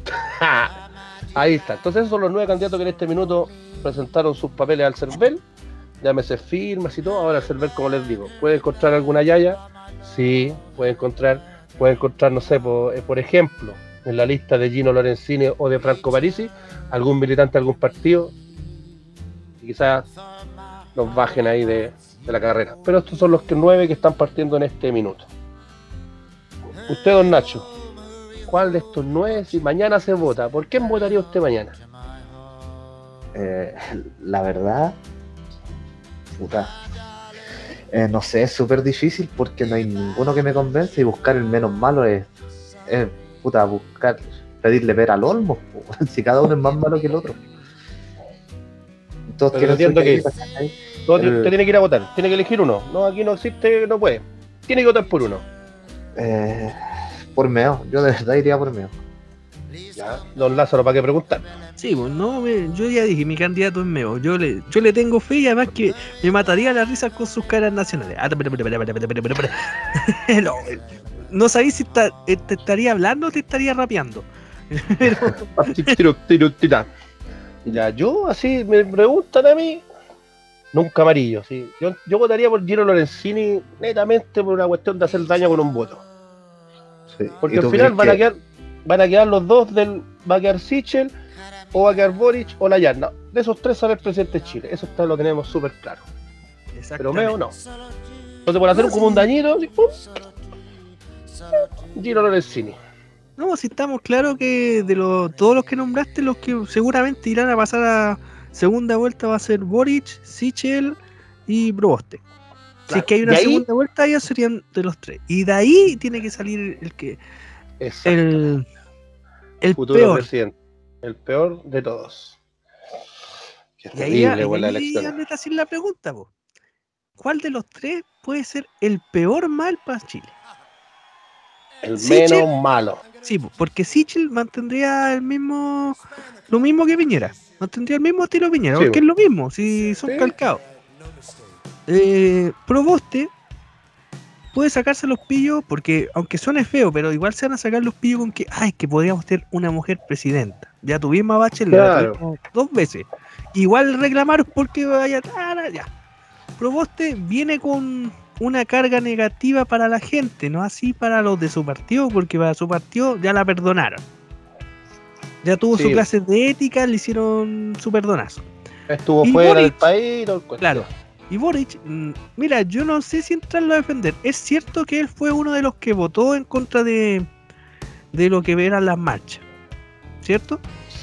Ahí está. Entonces esos son los nueve candidatos que en este minuto presentaron sus papeles al CERVEL. Llámese firmas y todo. Ahora el CERVEL, como les digo, puede encontrar alguna yaya. Sí, puede encontrar, puede encontrar, no sé, por, eh, por ejemplo, en la lista de Gino Lorenzini o de Franco Parisi, algún militante de algún partido. Y quizás nos bajen ahí de, de la carrera. Pero estos son los que nueve que están partiendo en este minuto. Usted, don Nacho, ¿cuál de estos nueve, si mañana se vota, por quién votaría usted mañana? Eh, la verdad, puta. Eh, no sé, es súper difícil porque no hay ninguno que me convence y buscar el menos malo es, es puta, buscar, pedirle ver al olmo, si cada uno es más malo que el otro. Todos Pero entiendo que- El- Usted tiene que ir a votar, tiene que elegir uno. No, aquí no existe, no puede. Tiene que votar por uno. Eh, por meo, yo de verdad iría por meo. Ya, don Lázaro, ¿para qué preguntar? Sí, pues no, me- yo ya dije, mi candidato es Meo. Yo le, yo le tengo fe y además que me mataría la risa con sus caras nacionales. Ah, espera, espera, espera, espera, espera, espera. no, no sabéis si está- eh, te estaría hablando o te estaría rapeando. Pero, Tiro, tiro, tira. Ya, yo así me preguntan a mí, nunca amarillo. ¿sí? Yo, yo votaría por Gino Lorenzini netamente por una cuestión de hacer daño con un voto. Sí. Porque ¿Y al final van a que- quedar van a quedar los dos del va a quedar Sichel o va a quedar Boric o la Yarna. De esos tres sale el presidente de Chile. Eso está, lo tenemos súper claro. Pero Meo no. Entonces por hacer como un dañito, así, ¡pum! Gino Lorenzini. No, si estamos claros que de los, todos los que nombraste, los que seguramente irán a pasar a segunda vuelta va a ser Boric, Sichel y Proboste. Si Claro, es que hay una ahí- segunda vuelta, ellos serían de los tres. Y de ahí tiene que salir el que el, el futuro peor. presidente. El peor de todos. Qué Y ahí, terrible, weón, la ahí elección. anda a hacer la pregunta, po. ¿cuál de los tres puede ser el peor mal para Chile? El Sichel- menos malo. Sí, po, porque Sichel mantendría el mismo, lo mismo que Piñera, mantendría el mismo estilo de Piñera, Sí, porque po. es lo mismo, si son Sí. calcados. Eh, Proboste puede sacarse los pillos, porque aunque suene feo, pero igual se van a sacar los pillos con que, ay, que podríamos tener una mujer presidenta. Ya tuvimos a Bachelet la Claro. tuvimos dos veces. Igual reclamaron porque vaya, ya. Proboste viene con una carga negativa para la gente, no así para los de su partido, porque para su partido ya la perdonaron. Ya tuvo Sí. su clase de ética, le hicieron su perdonazo. Estuvo Y fuera del país. Claro. Y Boric, mm, mira, yo no sé si entrarlo a defender. Es cierto que él fue uno de los que votó en contra de, de lo que eran las marchas. ¿Cierto?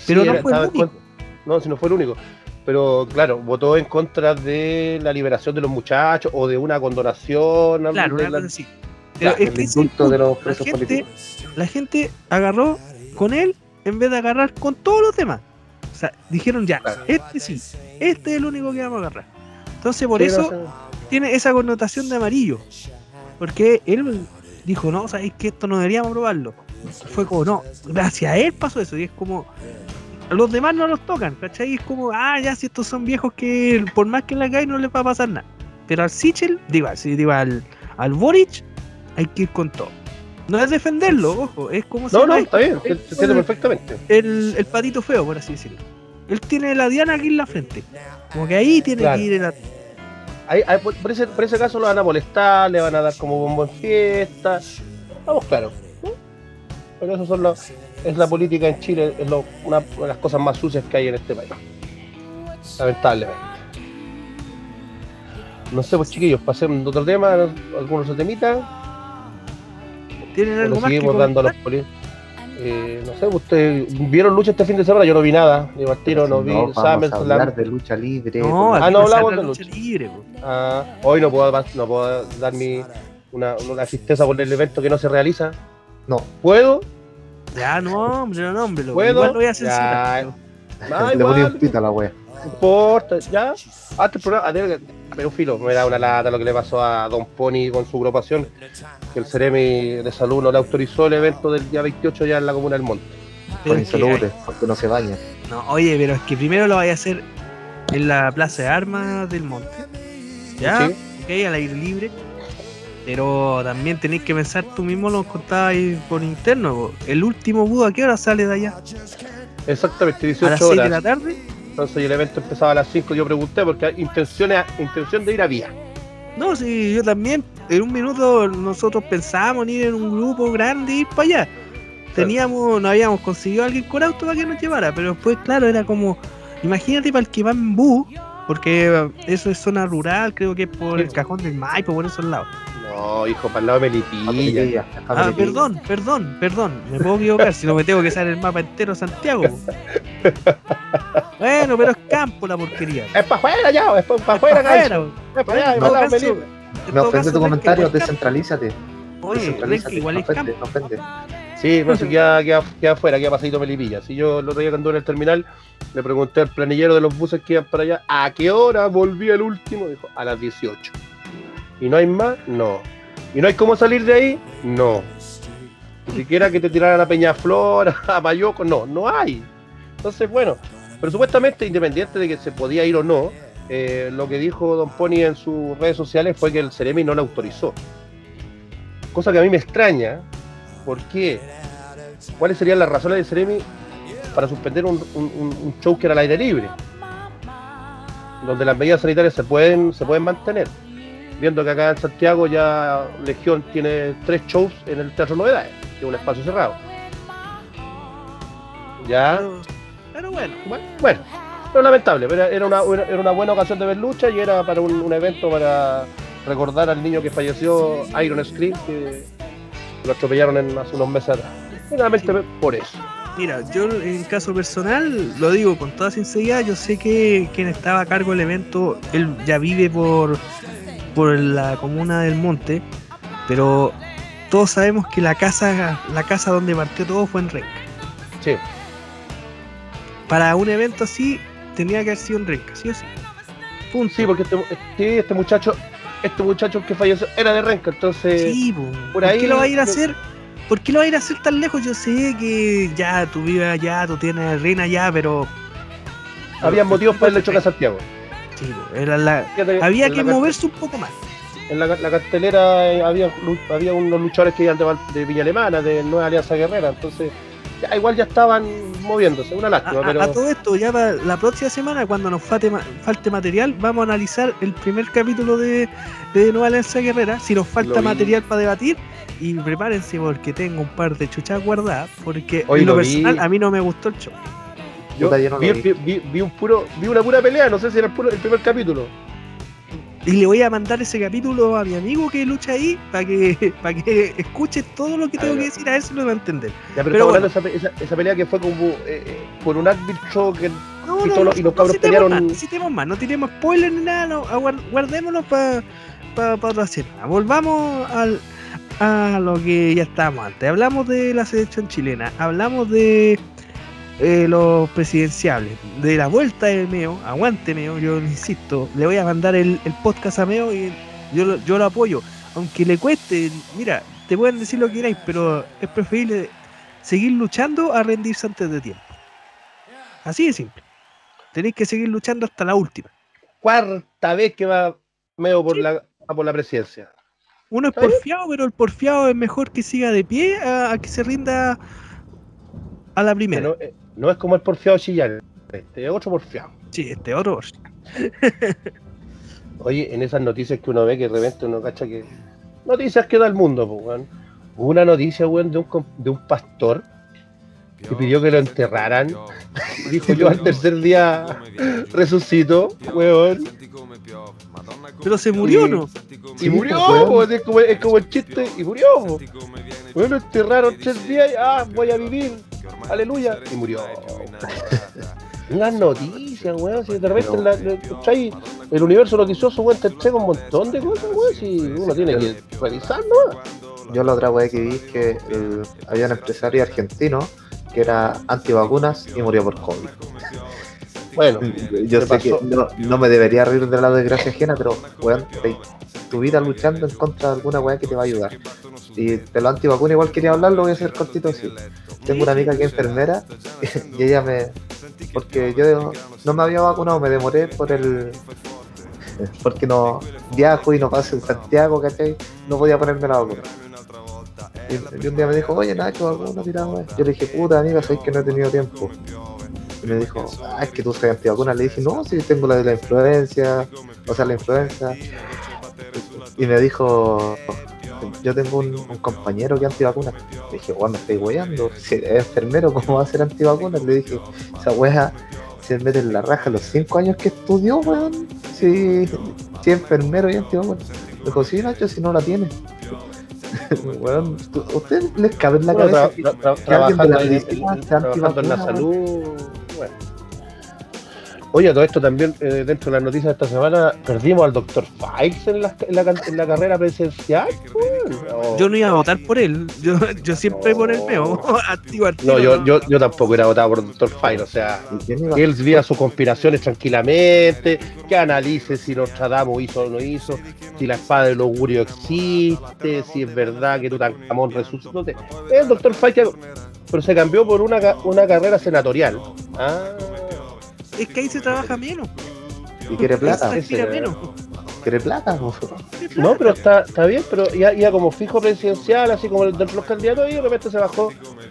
Pero no era- fue el único. No, si no fue el único. Pero claro, votó en contra de la liberación de los muchachos o de una condonación. Claro, de la- así. Pero Claro, es que indulto de los la presos gente, políticos. la gente agarró con él en vez de agarrar con todos los demás. O sea, dijeron ya, Claro. este sí, este es el único que vamos a agarrar. Entonces por eso no tiene esa connotación de amarillo. Porque él dijo, no, sabéis que esto no deberíamos probarlo. Fue como, no, gracias a él pasó eso. Y es como, los demás no los tocan, ¿cachai? Es como, ah, ya, si estos son viejos que por más que la caen no les va a pasar nada. Pero al Sichel, digo, digo, al, al Boric, hay que ir con todo. No es defenderlo, ojo, es como si No, no, fuera está bien, se entiende perfectamente. el, el patito feo, por así decirlo. Él tiene la diana aquí en la frente. Como que ahí tiene Claro. que ir en la... Ahí- ahí, por, por ese, por ese caso lo van a molestar, le van a dar como bombo en fiesta. Vamos claro. ¿no? Pero eso son los- es la política en Chile, es lo- una, de las cosas más sucias que hay en este país. Lamentablemente. No sé, pues chiquillos, pasemos de otro tema, algunos otro temita. ¿Tienen algo más que seguimos dando a los políticos. Eh, no sé, ¿ustedes vieron lucha este fin de semana? Yo no vi nada, ni Martino, no vi vamos a SummerSlam. hablar de lucha libre. No, Ah, aquí no a hablamos la de lucha lucha. libre, po. Ah, hoy no puedo, no puedo dar mi, una, una tristeza por el evento que no se realiza. no, ¿Puedo? Ya, no, hombre, no, hombre. lo- ¿Puedo? Igual lo voy a Ya. censurar. Ah, le igual, ponía un pito a la wea. no importa, ya. Hasta el programa, a ver, pero filo, me da una lata lo que le pasó a Don Pony con su agrupación, que el Ceremi de Salud no le autorizó el evento del día 28 ya en la Comuna del Monte. Que- insalubres, porque no se baña. No, oye, pero es que primero lo vaya a hacer en la Plaza de Armas del Monte. ¿Ya? Sí. Ok, al aire libre. Pero también tenéis que pensar, tú mismo lo contabas ahí por interno. El último bus, ¿a qué hora sale de allá? Exactamente, ¿A las 18 6 de la tarde? Entonces el evento empezaba a las 5, yo pregunté porque hay intenciones, intención de ir a vía. No, sí, yo también. En un minuto nosotros pensábamos en ir en un grupo grande y ir para allá. Teníamos, no habíamos conseguido a alguien con auto para que nos llevara, pero después, claro, era como, imagínate para el que va en bus, porque eso es zona rural, creo que es por el cajón del Maipo, por esos lados. No, hijo, para el lado de Melipilla. Ah, Melipilla. perdón, perdón, perdón, me puedo equivocar si no me tengo que saber el mapa entero de Santiago. bueno, pero es campo la porquería. Es para afuera ya, es para afuera, Afuera. Es para allá, En para todo el lado de caso- Melipilla. en Me todo ofende tu comentario, descentralízate. Oye, igual no es campo. ofende, no ofende. Sí, no, si queda, queda, queda afuera, queda pasadito Melipilla. Si yo el otro día cuando en el terminal le pregunté al planillero de los buses que iban para allá, ¿a qué hora volvía el último? Dijo, a las 18. ¿Y no hay más? No. ¿Y no hay cómo salir de ahí? No. Ni siquiera que te tiraran a Peñaflor, a Mayoco, no, no hay. Entonces, bueno, pero supuestamente, independiente de que se podía ir o no, eh, lo que dijo Don Pony en sus redes sociales fue que el Ceremi no lo autorizó. Cosa que a mí me extraña, ¿por qué? ¿Cuáles serían las razones de Ceremi para suspender un- un- un show que era al aire libre? Donde las medidas sanitarias se pueden, se pueden mantener. Viendo que acá en Santiago ya Legión tiene tres shows en el Teatro Novedades, que es un espacio cerrado. Ya, Pero, pero bueno, bueno, bueno, pero lamentable, pero era una, era una buena ocasión de ver lucha y era para un, un evento para recordar al niño que falleció, Iron Scream, que lo atropellaron en, hace unos meses atrás. Por eso. Mira, yo en caso personal, lo digo con toda sinceridad, yo sé que quien estaba a cargo del evento, él ya vive por, por la comuna del monte, pero todos sabemos que la casa, la casa donde partió todo fue en Renca. Sí, Para un evento así, tenía que haber sido en Renca, ¿sí o sí? Punto. sí, porque este, sí, este muchacho, este muchacho que falleció era de Renca, entonces Sí, po. por ¿por, ahí qué lo va a ir a hacer? ¿Por qué lo va a ir a hacer tan lejos? Yo sé que ya tú vives allá, tú tienes reina allá, pero había motivos para el choque a Santiago. Sí, era la- había que moverse un poco más. En la, la cartelera eh, había, había unos luchadores que iban de, de Villa Alemana, de Nueva Alianza Guerrera, entonces ya, igual ya estaban moviéndose, una lástima, a- pero a todo esto, ya para la próxima semana, cuando nos falte, falte material, vamos a analizar el primer capítulo de, de Nueva Alianza Guerrera. Si nos falta material para debatir, y prepárense porque tengo un par de chuchas guardadas, porque Hoy en lo personal a mí no me gustó el show. Yo Puta, yo no lo vi, vi. vi- vi- un puro, vi una pura pelea, no sé si era el, puro- el primer capítulo. Y le voy a mandar ese capítulo a mi amigo que lucha ahí para que, para que escuche todo lo que A tengo que decir, a ver si lo va a entender. Ya, pero, Pero estamos hablando de esa, esa- esa pelea que fue como eh, eh, por un árbitro que No, Y no, los- no, y los no cabros citemos pelearon- Más, no citemos más, no tiremos spoilers ni nada, no, aguar- guardémoslo para pa, pa otra semana. Volvamos al, a lo que ya estábamos antes. Hablamos de la selección chilena, hablamos de eh, los presidenciables, de la vuelta de Meo, aguante Meo, yo insisto, le voy a mandar el, el podcast a Meo y yo, lo- yo lo apoyo. Aunque le cueste, mira, te pueden decir lo que queráis, pero es preferible seguir luchando a rendirse antes de tiempo. Así de simple. Tenéis que seguir luchando hasta la última. cuarta vez que va medio por la por la presidencia. Uno es porfiado, pero el porfiado es mejor que siga de pie a, a que se rinda a la primera. Eh, no es como el porfiado Chillán. este es otro porfiado. Sí, este otro. Oye, en esas noticias que uno ve que de repente uno cacha que. Noticias que da el mundo, pues, weón. Hubo una noticia, weón, de un, com- de un pastor que pidió que lo enterraran. Dijo yo al tercer día resucito, weón. Pero se murió, Y- ¿no? Y murió, pues, weón. es, como, es como el chiste, y murió. po. Bueno, enterraron tres días y ah, voy a vivir. Aleluya. Y murió. Unas noticias, weón. Si de repente el universo noticioso, weón, te entrega un montón de cosas, weón. Si uno tiene que revisar, ¿no? Yo la otra weá que vi es que el- había un empresario argentino que era antivacunas y murió por COVID. Bueno, Yo ¿Qué sé que no, no me debería reír de la desgracia ajena, pero weón, tu vida luchando en contra de alguna weá que te va a ayudar. Y de los antivacunas igual quería hablar, lo voy a hacer cortito así. Tengo una amiga que es enfermera y ella me... Porque yo no me había vacunado, me demoré por el... Porque no viajo y no paso en Santiago, ¿cachai? No podía ponerme la vacuna. Y, y un día me dijo, oye Nacho, vacuna, mira, weón. Yo le dije, puta amiga, sabes que no he tenido tiempo. Y me dijo, ah, es que tú soy antivacuna. Le dije, no, si tengo la de la influencia, o sea, la influenza. Y me dijo, yo tengo un, un compañero que es antivacuna. Le dije, bueno, me estoy weyando. Si es enfermero, ¿cómo va a ser antivacuna? Le dije, esa wea se mete en la raja los cinco años que estudió, weón. Si, si es enfermero y antivacuna. Me dijo, sí, Nacho, si no la tiene. weón, ¿tú- ¿ustedes les cabe en la bueno, cabeza tra- tra- tra- que alguien de trabajando, la medicina en- sea trabajando en la salud. Bueno. Oye, todo esto también, eh, dentro de las noticias de esta semana, perdimos al doctor Fikes en la, en la, can- en la carrera presidencial. weón. Oh. Yo no iba a votar por él. Yo, yo siempre No. por el meo. No, yo, yo, yo tampoco hubiera votado por Dr. Fire, o sea, ¿Y quién iba? él viera sus conspiraciones tranquilamente, que analice si Nostradamus hizo o no hizo, si la espada del augurio existe, si es verdad que Tutankamón resucitó. No el Dr. Fire, pero se cambió por una, ca- una carrera senatorial. Ah, Es que ahí se trabaja menos. ¿Y quiere plata? se respira ese- menos. ¿Quiere plata? no, pero está, está bien, pero ya, ya como fijo presidencial, así como dentro de los candidatos, y de repente se bajó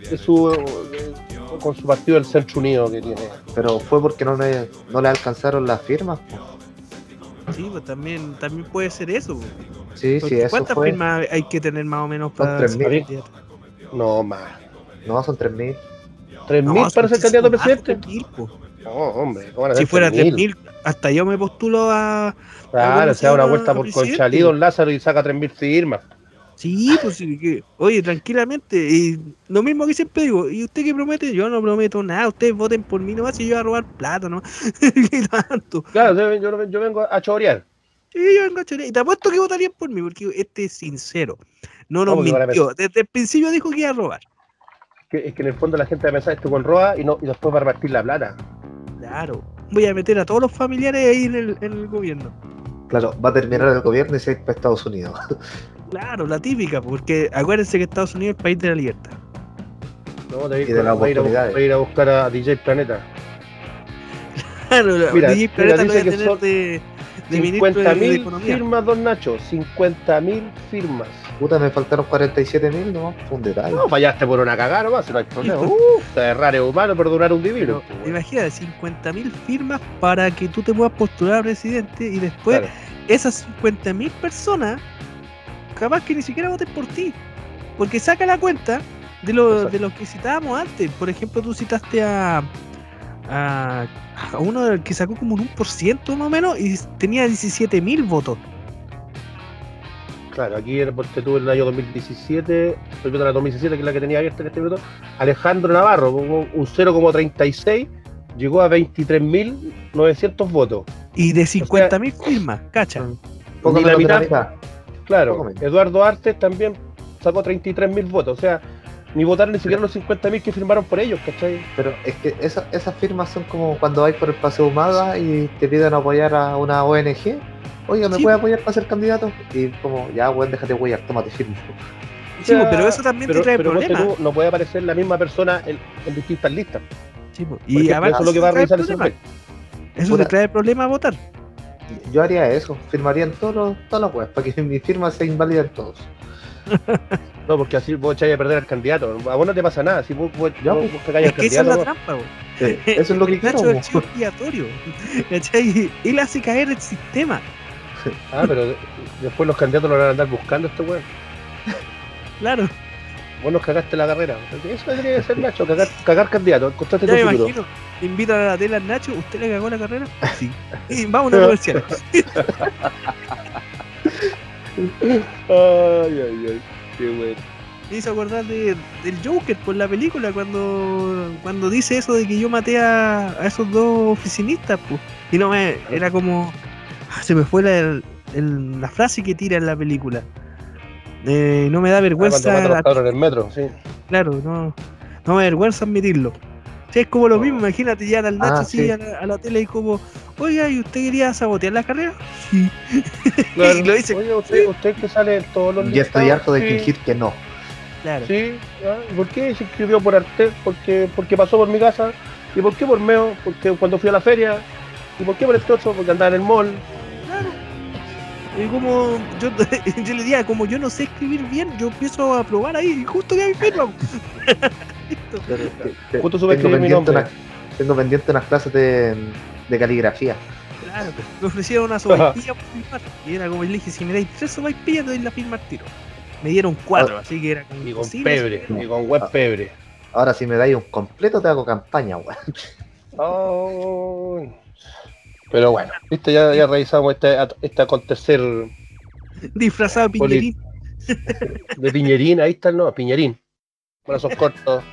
de su, de- con su partido del Centro Unido que tiene. Pero fue porque no le, no le alcanzaron las firmas. po. Sí, pues también, también puede ser eso. Sí, sí, eso ¿Cuántas fue. firmas hay que tener más o menos para 3.000. ser candidato? No, más. No, son 3.000. ¿3.000 No, para ser candidato a presidente? 3.000. No, hombre, ¿cómo van a Si fuera 3.000? 3.000, hasta yo me postulo a. Claro, ¿cómo se da una vuelta por? Conchalí, Don Lázaro y saca 3.000 firmas. Sí, pues sí, que- oye, tranquilamente. Y lo mismo que siempre digo, ¿y usted qué promete? Yo no prometo nada, ustedes voten por mí nomás y yo voy a robar plata, ¿no? ¿Qué tanto? Claro, yo, yo- yo vengo a chorear. Sí, yo vengo a chorear. Y te apuesto que votarían por mí, porque este es sincero. No nos ¿Cómo que van a mintió. Desde el principio dijo que iba a robar. Que, es que en el fondo la gente va a pensar esto con roa y, no, y después va a repartir la plata. Claro. Voy a meter a todos los familiares ahí en el, en el gobierno. Claro, va a terminar el gobierno y se va a ir para Estados Unidos. Claro, la típica, porque acuérdense que Estados Unidos es el país de la libertad. No, te Y de las va a ir a, oportunidades. a ir a buscar a DJ Planeta. Claro, Mira, DJ mira, Planeta lo dice voy a que tener son de, de ministro de, de 50.000 Economía. firmas, Don Nacho. 50.000 firmas. Puta, me faltaron 47.000, no, fue un detalle. No, fallaste por una cagada nomás, si no hay problema. Uh, errar es humano, perdonar un divino. Pero, imagínate, 50.000 firmas para que tú te puedas postular a presidente y después Claro. esas 50.000 personas, capaz que ni siquiera voten por ti. Porque saca la cuenta de lo, de los que citábamos antes. Por ejemplo, tú citaste a, a, a uno del que sacó como un 1% más o menos y tenía 17.000 votos. Claro, aquí era porque tuve el año 2017, estoy viendo la 2017, que es la que tenía abierta en este minuto, Alejandro Navarro, con un un 0,36, llegó a 23.900 votos. Y de 50.000 firmas, cacha. Poco ni la mitad. Claro, Poco. Eduardo Artes también sacó 33.000 votos, o sea, ni votaron ni siquiera los 50.000 que firmaron por ellos, ¿cachai? Pero es que esa- esas firmas son como cuando vais por el Paseo Humada y te piden apoyar a una ONG. Oiga, ¿me Sí. puede apoyar para ser candidato? Y como, ya, weón, déjate huellar, tómate firma. O Sí, sea, pero eso también pero- te trae pero problemas. tú, no puede aparecer la misma persona en, en distintas listas. Sí, y ejemplo, además eso es lo que va a revisar problemas. juez. Eso te trae problemas a votar. Yo haría eso, firmaría en todos los, todas las weas, para que mi firma sea inválida en todos. No, porque así vos echáis a perder al candidato. A vos no te pasa nada, si vos, vos, Ya, vos, pues. vos cagáis Es al que esa es la candidato. trampa, Eso es lo que el quiero. es el chivo expiatorio. Él hace caer el sistema. Ah, pero de- después los candidatos lo van a andar buscando este weón. Claro, Vos nos cagaste la carrera. Eso tendría que ser Nacho, cagar, cagar candidato, encontraste ya me futuro. imagino. Te invitan a la tela Nacho, ¿usted le cagó la carrera? Sí. Y vamos a una comercial. Ay, ay, ay. Qué bueno. Me hizo acordar de, del Joker por la película cuando cuando dice eso de que yo maté a, a esos dos oficinistas pues. y no me era como ah, se me fue la, el- la frase que tira en la película Eh, no me da Ah, vergüenza cuando matan a los cabros en el metro, sí. claro no no me da vergüenza admitirlo Sí, es como lo mismo imagínate ya al Nacho Ah, así sí. a, la, a la tele y como oiga y usted quería sabotear la carrera sí Claro. Y lo dice. Oye, usted, usted que sale en todos los Ya estoy harto de sí, fingir que no. claro Sí, ah, ¿y ¿por qué se inscribió por Arte? Porque, porque pasó por mi casa. ¿Y por qué por Meo? Porque cuando fui a la feria. ¿Y por qué por este otro? Porque andaba en el mall. Y como yo, yo le decía, como yo no sé escribir bien, yo empiezo a probar ahí, y justo que hay firma. Listo. Justo supe Tengo escribir mi pendiente, nombre. unas, tengo pendiente unas clases de, de caligrafía. Claro, me ofrecieron una sopaipilla por firmar. Y era como le dije, si me dais tres sopaipillas te doy la firma al tiro. Me dieron cuatro, así que era como Y con pebre, y con web pebre. Ahora si me dais un completo te hago campaña, weón. Ay. Pero bueno, viste, ya, ya revisamos este, este acontecer Disfrazado de piñerín. de Piñerín. Ahí está el no, Piñerín. Brazos cortos.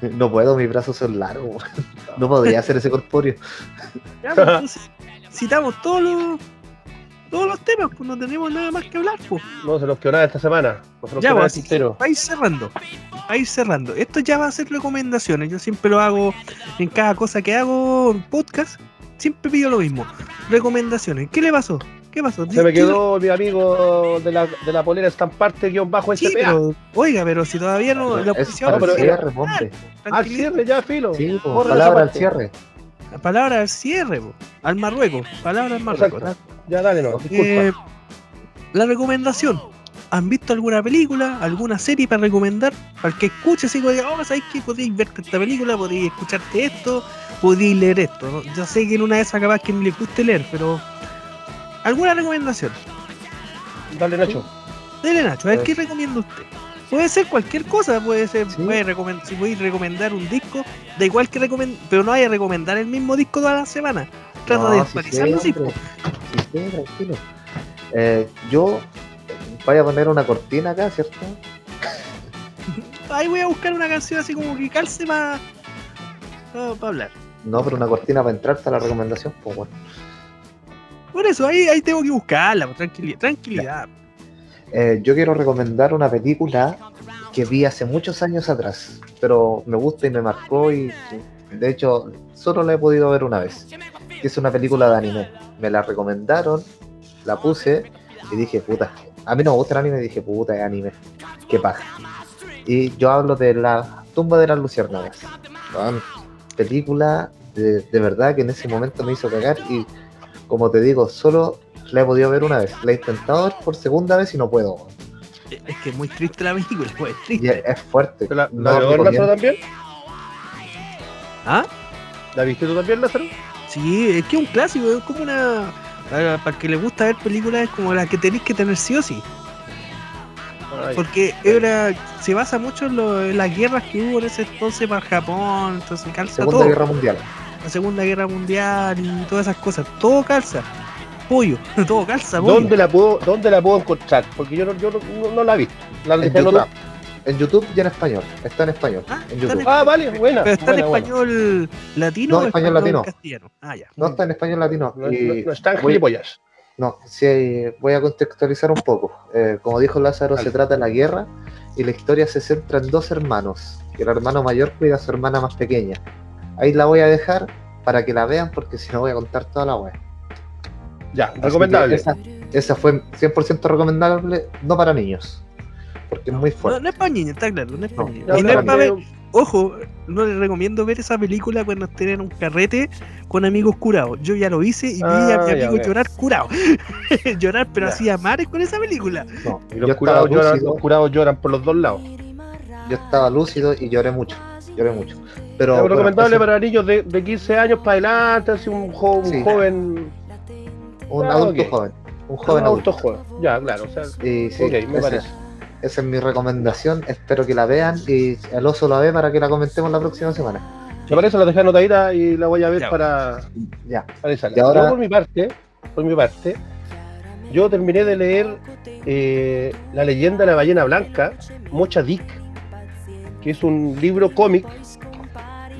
No puedo, mis brazos son largos. No podría hacer ese corpóreo. Ya, pues, entonces, citamos todos los, todos los temas, pues no tenemos nada más que hablar, pues. No se nos quedó nada esta semana. No Ya, pues, ir cerrando, para ir cerrando. Esto ya va a ser recomendaciones. Yo siempre lo hago en cada cosa que hago en podcast. Siempre pido lo mismo. Recomendaciones. ¿Qué le pasó? ¿Qué pasó? Se me ¿Qué- quedó mi amigo de la, de la polera estamparte guion bajo Sí, SPA. pero, oiga, pero si todavía no la oposición. para pero- el cierre, hombre. Al cierre ya, filo. Sí, palabra al cierre. La palabra al cierre, po. al Marruecos. Palabra al Marruecos. Exacto. Ya dale, no, disculpa. Eh, la recomendación. ¿Han visto alguna película, alguna serie para recomendar? Para el que escuche, así que diga, oh, ¿sabéis que podéis verte esta película? Podéis escucharte esto, podéis leer esto. ¿no? Yo sé que en una de esas capaz que ni le guste leer, pero. ¿Alguna recomendación? Dale, Nacho. Dele Nacho, a ver qué recomienda usted. Puede ser cualquier cosa, puede ser, Sí. puede si podéis recomendar un disco, da igual que recomendar, pero no vaya a recomendar el mismo disco toda la semana. Trata No, de hombre. Sí, sé, tranquilo. Eh, yo voy a poner una cortina acá, ¿cierto? Ahí voy a buscar una canción así como que calce para hablar. No, pero una cortina para entrar a la recomendación, pues bueno. Por eso, ahí, ahí tengo que buscarla, pues, tranquilidad. tranquilidad. Eh, yo quiero recomendar una película que vi hace muchos años atrás, pero me gusta y me marcó y de hecho solo la he podido ver una vez. Es una película de anime. Me la recomendaron, la puse y dije, puta, a mí no me gusta el anime y dije, puta, es anime. Qué paja. Y yo hablo de la tumba de las luciérnagas. Película de, de verdad que en ese momento me hizo cagar y como te digo, solo la he podido ver una vez. La he intentado ver por segunda vez y no puedo. Es que es muy triste la película, pues, es Y triste. es, es fuerte. ¿La, la No, vio Lázaro también? ¿Ah? ¿La viste tú también, Lázaro? Sí, es que es un clásico, es como una. Para, para que le gusta ver películas, es como la que tenéis que tener sí o sí. Ay, Porque era, se basa mucho en, lo- en las guerras que hubo en ese entonces para Japón, entonces calza Segunda todo. Guerra Mundial. La Segunda Guerra Mundial y todas esas cosas, todo calza. Pollo, todo calza, pollo. ¿Dónde la, puedo, ¿Dónde la puedo encontrar? Porque yo no, yo no, no- no la he visto. La YouTube, anotada. En YouTube y en español. Está en español. Ah, en en. Ah, vale, buena. Pero está en buena, buena. español latino No, o español latino. castellano. Ah, ya. No está en español latino. No, y no- no está en gilipollas. No, sí, voy a contextualizar un poco. Eh, como dijo Lázaro, se trata de la guerra y la historia se centra en dos hermanos. Que el hermano mayor cuida a su hermana más pequeña. Ahí la voy a dejar para que la vean porque si no voy a contar toda la web. Ya, recomendable. Esa, esa fue 100% recomendable, no para niños. Porque es muy No, fuerte. no es para niños, está claro, no es para No, niños. Y no es para ver, ojo, no les recomiendo ver esa película cuando estén en un carrete con amigos curados. Yo ya lo hice y vi Ah, a mi ya, amigo llorar curado. llorar, pero Ya. así a mares con esa película. No, Y los curados, lloran, los curados lloran por los dos lados. yo estaba lúcido y lloré mucho. lloré mucho. Pero, bueno, recomendable para niños de, de 15 años para adelante, así un, jo- un Sí. joven. un Ah, adulto joven. Un Un joven adulto adulto. joven. Ya, claro. O sea, Y sí, ok, me parece. Esa es mi recomendación. Espero que la vean y el oso la ve para que la comentemos la próxima semana. Me parece, la dejé anotadita y la voy a ver Ya. para Ya. analizarla. Y ahora- Yo, por mi parte, por mi parte, yo terminé de leer eh, La leyenda de la ballena blanca, Mocha Dick, que es un libro cómic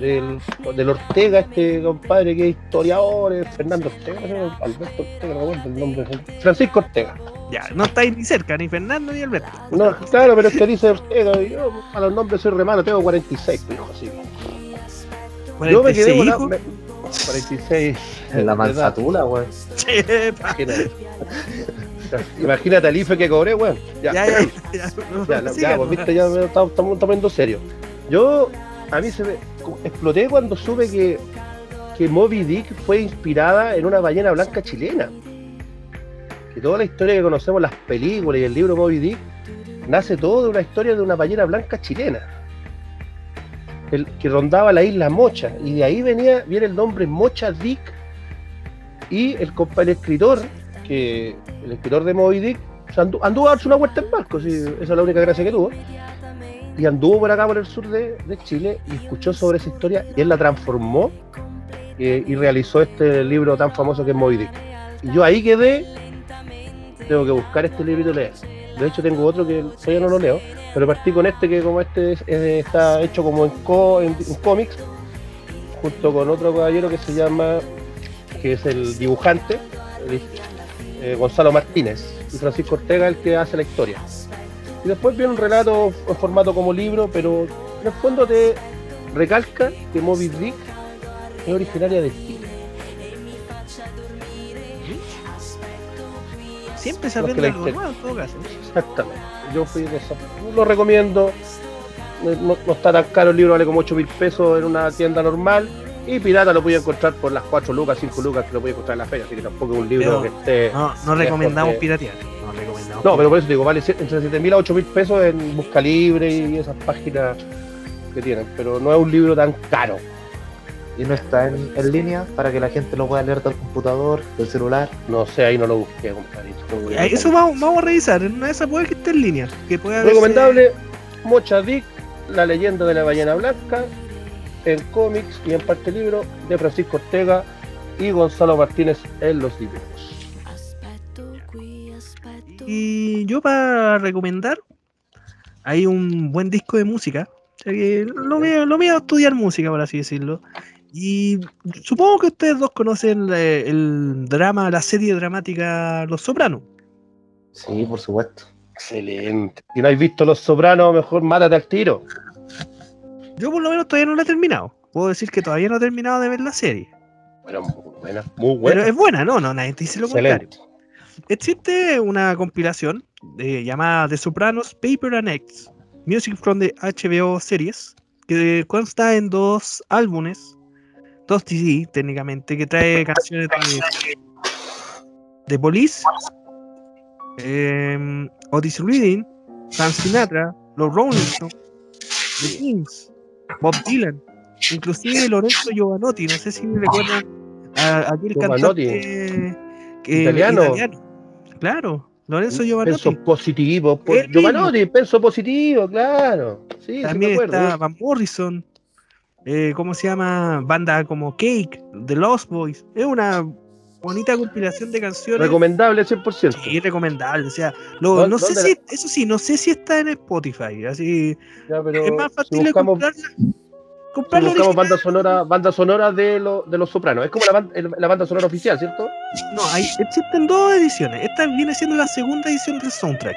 del, del Ortega, este compadre que es historiador, es Fernando Ortega, ¿no? Alberto Ortega, no me acuerdo el nombre, Francisco Ortega. Ya, no estáis ni cerca, ni Fernando ni Alberto. No, claro, pero es que dice Ortega, yo a los nombres soy re malo, tengo 46, hijo, así. Yo me quedé 46 con la- hijos. me- 46. En la manzatula, weón. Imagínate. Imagínate al IFE que cobré, weón. Ya, Ya, ya, ya. no, ya, no, siga, ya, pues no. viste, ya me- estamos, estamos poniendo serio. Yo, a mí se me como- exploté cuando supe que, que Moby Dick fue inspirada en una ballena blanca chilena. Que toda la historia que conocemos, las películas y el libro Moby Dick, nace todo de una historia de una ballena blanca chilena. El, que rondaba la isla Mocha. Y de ahí venía, viene el nombre Mocha Dick. Y el, el escritor, que el escritor de Moby Dick, anduvo a darse una vuelta en barco, esa es la única gracia que tuvo. Y anduvo por acá, por el sur de, Chile, y escuchó sobre esa historia, y él la transformó eh, y realizó este libro tan famoso que es Moby Dick. Y yo ahí quedé, tengo que buscar este librito y leer. De hecho, tengo otro que todavía no lo leo, pero partí con este que como este es- es- está hecho como en, co- en- en cómics, junto con otro caballero que se llama, que es el dibujante, eh, Gonzalo Martínez, y Francisco Ortega el que hace la historia. Y después viene un relato en formato como libro, pero en el fondo te recalca que Moby Dick es originaria de Chile. Siempre se aprende algo nuevo en todo caso. Exactamente. Yo fui de esa. Lo recomiendo. No está tan caro el libro, vale como 8 mil pesos en una tienda normal. Y pirata lo voy a encontrar por las 4 lucas, 5 lucas que lo voy a encontrar en la feria. Así que tampoco es un libro Pero- que esté. No, no recomendamos porque- piratear. No recomendamos. No, pero por eso te digo, vale entre 7 mil a 8 mil pesos en Busca Libre y esas páginas que tienen. Pero no es un libro tan caro. Y no está en, en línea para que la gente lo pueda leer del computador, del celular. No sé, ahí no lo busqué, compadrito. Eso vamos, vamos a revisar. En una de esas puede que esté en línea. Que puede haberse- Recomendable, Mocha Dick, La leyenda de la ballena blanca, en cómics y en parte libro de Francisco Ortega y Gonzalo Martínez en los dibujos. Y yo para recomendar, hay un buen disco de música. Que lo mío, lo mío es estudiar música, por así decirlo. Y supongo que ustedes dos conocen eh, el drama, la serie dramática Los Sopranos. Sí, por supuesto. Excelente. Si no has visto Los Sopranos, mejor mátate al tiro. Yo por lo menos todavía no la he terminado. Puedo decir que todavía no he terminado de ver la serie. Bueno, muy buena, muy buena. Pero es buena, no, no, nadie te dice lo contrario. Existe una compilación de, llamada The Sopranos Paper and X, Music from the HBO Series, que consta en dos álbumes, dos CD técnicamente, que trae canciones de, de Police, eh, Otis Reading, Frank Sinatra, los Rolling Stones, The Kings, Bob Dylan, inclusive Lorenzo Giovanotti, no sé si recuerdan a, aquel Giovanotti. cantante que- Italiano. Claro, Lorenzo Giovanotti. Penso positivo. Él mismo. Giovanotti, penso positivo, claro. Sí, sí También me acuerdo. está Van Morrison. eh, ¿Cómo se llama? Banda como Cake, The Lost Boys. Es una bonita compilación de canciones. Recomendable 100%. Sí, recomendable. O sea, lo- ¿Dó- no sé si, eso sí, no sé si está en Spotify. Así Ya, pero es más si fácil buscamos, comprarla. si comprarla buscamos original. banda sonora, banda sonora de, lo- de Los Sopranos. Es como la, ban- el- la banda sonora oficial, ¿cierto? No, hay, existen dos ediciones. Esta viene siendo la segunda edición del soundtrack.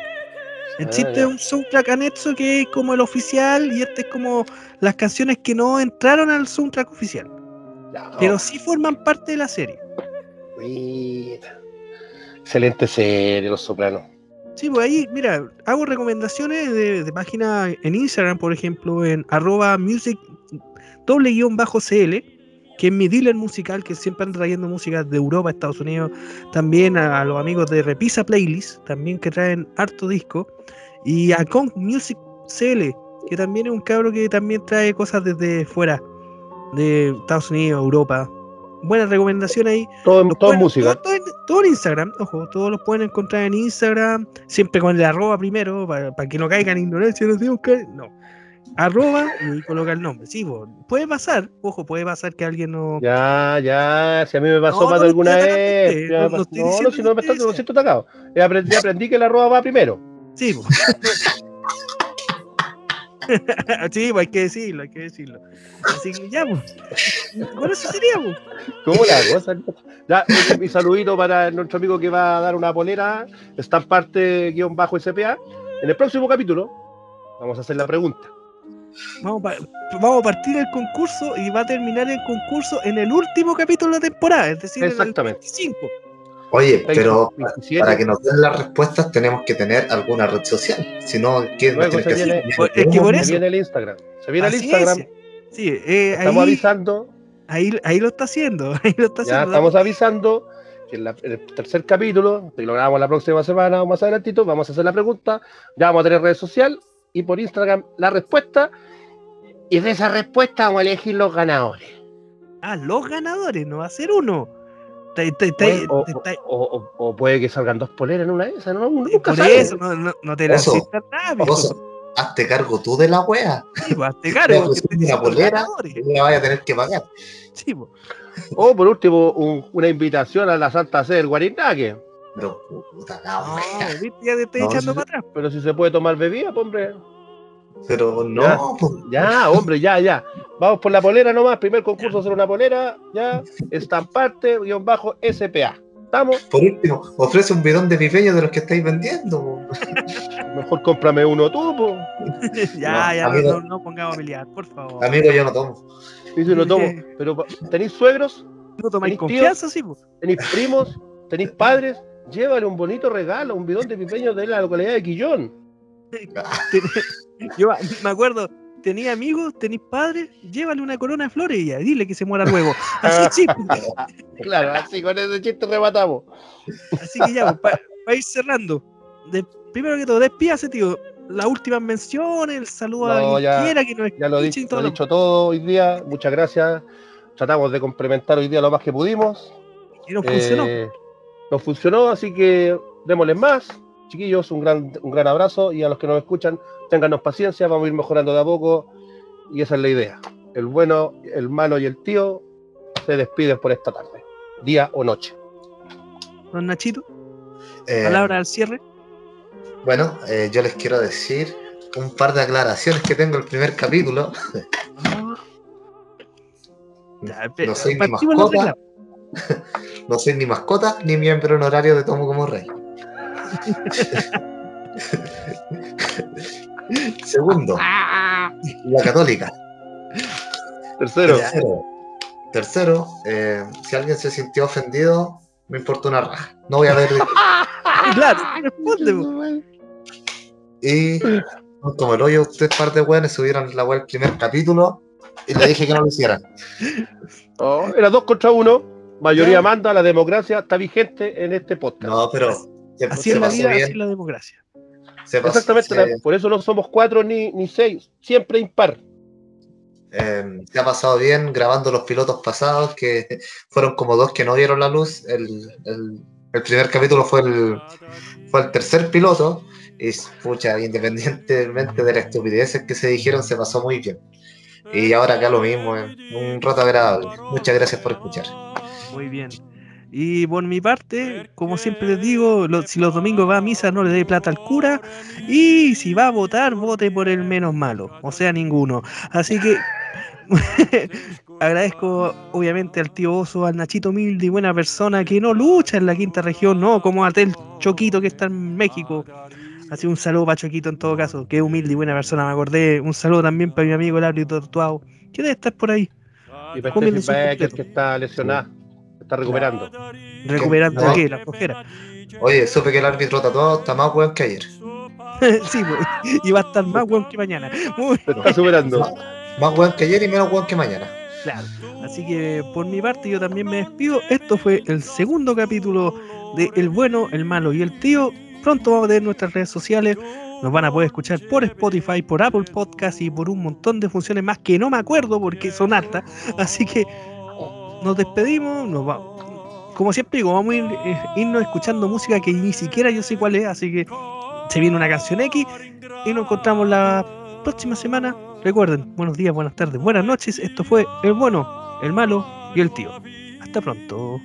Existe ya. un soundtrack anexo que es como el oficial y este es como las canciones que no entraron al soundtrack oficial, Ya, pero sí forman parte de la serie. Excelente serie, Los Sopranos. Sí, pues ahí, mira, hago recomendaciones de, de página en Instagram, por ejemplo, en arroba music doble guion bajo CL, que es mi dealer musical, que siempre anda trayendo música de Europa, Estados Unidos, también a, a los amigos de Repisa Playlist, también que traen harto disco, y a Kong Music CL, que también es un cabro que también trae cosas desde fuera, de Estados Unidos, Europa. Buena recomendación ahí. Todo, todo pueden- música. Todo, todo en, todo en Instagram, ojo, todos los pueden encontrar en Instagram, siempre con el arroba primero, para, para que no caigan en ignorancia, no tenemos que- no. Arroba y coloca el nombre. Sí, puede pasar, ojo, puede pasar que alguien no. Ya, ya, si a mí me pasó No, más no de alguna vez. no- me no si no me está, no usted siento atacado. Aprendí, aprendí que la arroba va primero. Sí, po. sí, pues hay que decirlo, hay que decirlo. Así que ya, pues. Con eso sería, pues. ¿Cómo la cosa? Ya, mi saludito para nuestro amigo que va a dar una polera, estamparte guion bajo SPA. En el próximo capítulo vamos a hacer la pregunta. Vamos, pa- vamos a partir el concurso y va a terminar el concurso en el último capítulo de la temporada, es decir, en el Exactamente. 25. Oye, pero 27, para que nos den las respuestas tenemos que tener alguna red social. Si no, ¿qué Luego se que viene- hacer? Pues, es que por se eso. viene el Instagram. Se viene el Así Instagram. es. Sí, eh, Estamos ahí, avisando. ahí, ahí lo está haciendo, ahí lo está Ya haciendo. estamos avisando que en, la- en el tercer capítulo, que lo grabamos la próxima semana o más adelantito, vamos a hacer la pregunta. Ya vamos a tener red social y por Instagram la respuesta. Y de esa respuesta vamos a elegir los ganadores. Ah, los ganadores, no va a ser uno. O, te- te- o- o- o puede que salgan dos poleras en una de esas, ¿no? Nunca por sabe. eso, no, no, no te la. Oso, hazte cargo tú de la wea. Sí, pues, hazte Te cargo, ofrecen estoy una polera la vaya a tener que pagar. Sí, pues. O por último, un- una invitación a la Santa Sede del Guarinaque. Pero, puta la No, wea. viste, ya te estoy No, echando sí, para atrás. Pero si se puede tomar bebida, pues, hombre. Pero Ya. no, pues, Ya, hombre, ya, ya. Vamos por la polera nomás. Primer concurso hacer una polera. Ya. Estamparte, guion bajo, SPA. ¿Estamos? por último, ofrece un bidón de pipeño de los que estáis vendiendo. po. Mejor cómprame uno tú, po. ya, No, ya, amigo. no, no pongamos a pelear, por favor. Amigo, yo no tomo. Y si lo tomo. Pero, ¿tenéis suegros? No tomáis confianza, sí. ¿Tenéis primos? ¿Tenéis padres? Llévale un bonito regalo, un bidón de pipeño de la localidad de Quillón. Yo me acuerdo, tenía amigos, tenéis padres, llévale una corona de flores y ya, dile que se muera luego. Así, sí, Claro, así con ese chiste rematamos. así que ya, para ir cerrando. De- primero que todo, despídase, tío. Las últimas menciones, el saludo a No, quien ya- quiera que nos Ya lo he escuche y dicho, todo lo he dicho todo hoy día. Muchas gracias. Tratamos de complementar hoy día lo más que pudimos. Y nos funcionó. Eh, nos funcionó, así que démosle más. Chiquillos, un gran, un gran abrazo y a los que nos escuchan, téngannos paciencia, vamos a ir mejorando de a poco y esa es la idea. El bueno, el malo y el tío se despiden por esta tarde, día o noche. Don Nachito, Eh, palabra al cierre. Bueno, eh, yo les quiero decir un par de aclaraciones que tengo el primer capítulo. No soy ni mascota, no soy ni mascota ni miembro honorario de Tomo como Rey. Segundo, la católica. Tercero, Tercero, tercero eh, si alguien se sintió ofendido, me importa una raja. No voy a ver. Claro, responde. Y como el hoyo, ustedes par de weones subieron la web el primer capítulo y le dije que no lo hicieran. Oh, era dos contra uno. Mayoría manda, la democracia está vigente en este podcast. No, pero se, Así se es la vida, así es la democracia. Se Exactamente, se- por eso no somos cuatro ni, ni seis, siempre impar. Eh, se ha pasado bien grabando los pilotos pasados, que fueron como dos que no vieron la luz. El, el- el primer capítulo fue el, fue el tercer piloto, y pucha, independientemente de las estupideces que se dijeron, se pasó muy bien. Y ahora acá lo mismo, eh, un rato agradable. Muchas gracias por escuchar. Muy bien. Y por mi parte, como siempre les digo, lo- si los domingos va a misa, no le dé plata al cura. Y si va a votar, vote por el menos malo, o sea, ninguno. Así que agradezco obviamente al tío Oso, al Nachito Humilde y buena persona que no lucha en la quinta región, no como Atel Choquito que está en México. Así un saludo para Choquito en todo caso, que es humilde y buena persona, me acordé. Un saludo también para mi amigo el árbitro Tortuado, que debe estar por ahí, Y para completo. que está lesionada, Está recuperando. ¿Recuperando ¿No? qué? ¿La cojera? Oye, supe que el árbitro tatuado está más weón que ayer. sí, pues, y va a estar más weón que mañana. Está superando. Más, más weón que ayer y menos weón que mañana. Claro. Así que por mi parte yo también me despido. Esto fue el segundo capítulo de El bueno, el malo y el tío. Pronto vamos a tener nuestras redes sociales. Nos van a poder escuchar por Spotify, por Apple Podcast y por un montón de funciones más que no me acuerdo porque son hartas. Así que nos despedimos, nos vamos. Como siempre digo, vamos a ir, eh, irnos escuchando música que ni siquiera yo sé cuál es, así que se viene una canción X y nos encontramos la próxima semana. Recuerden, buenos días, buenas tardes, buenas noches. Esto fue El Bueno, El Malo y El Tío. Hasta pronto.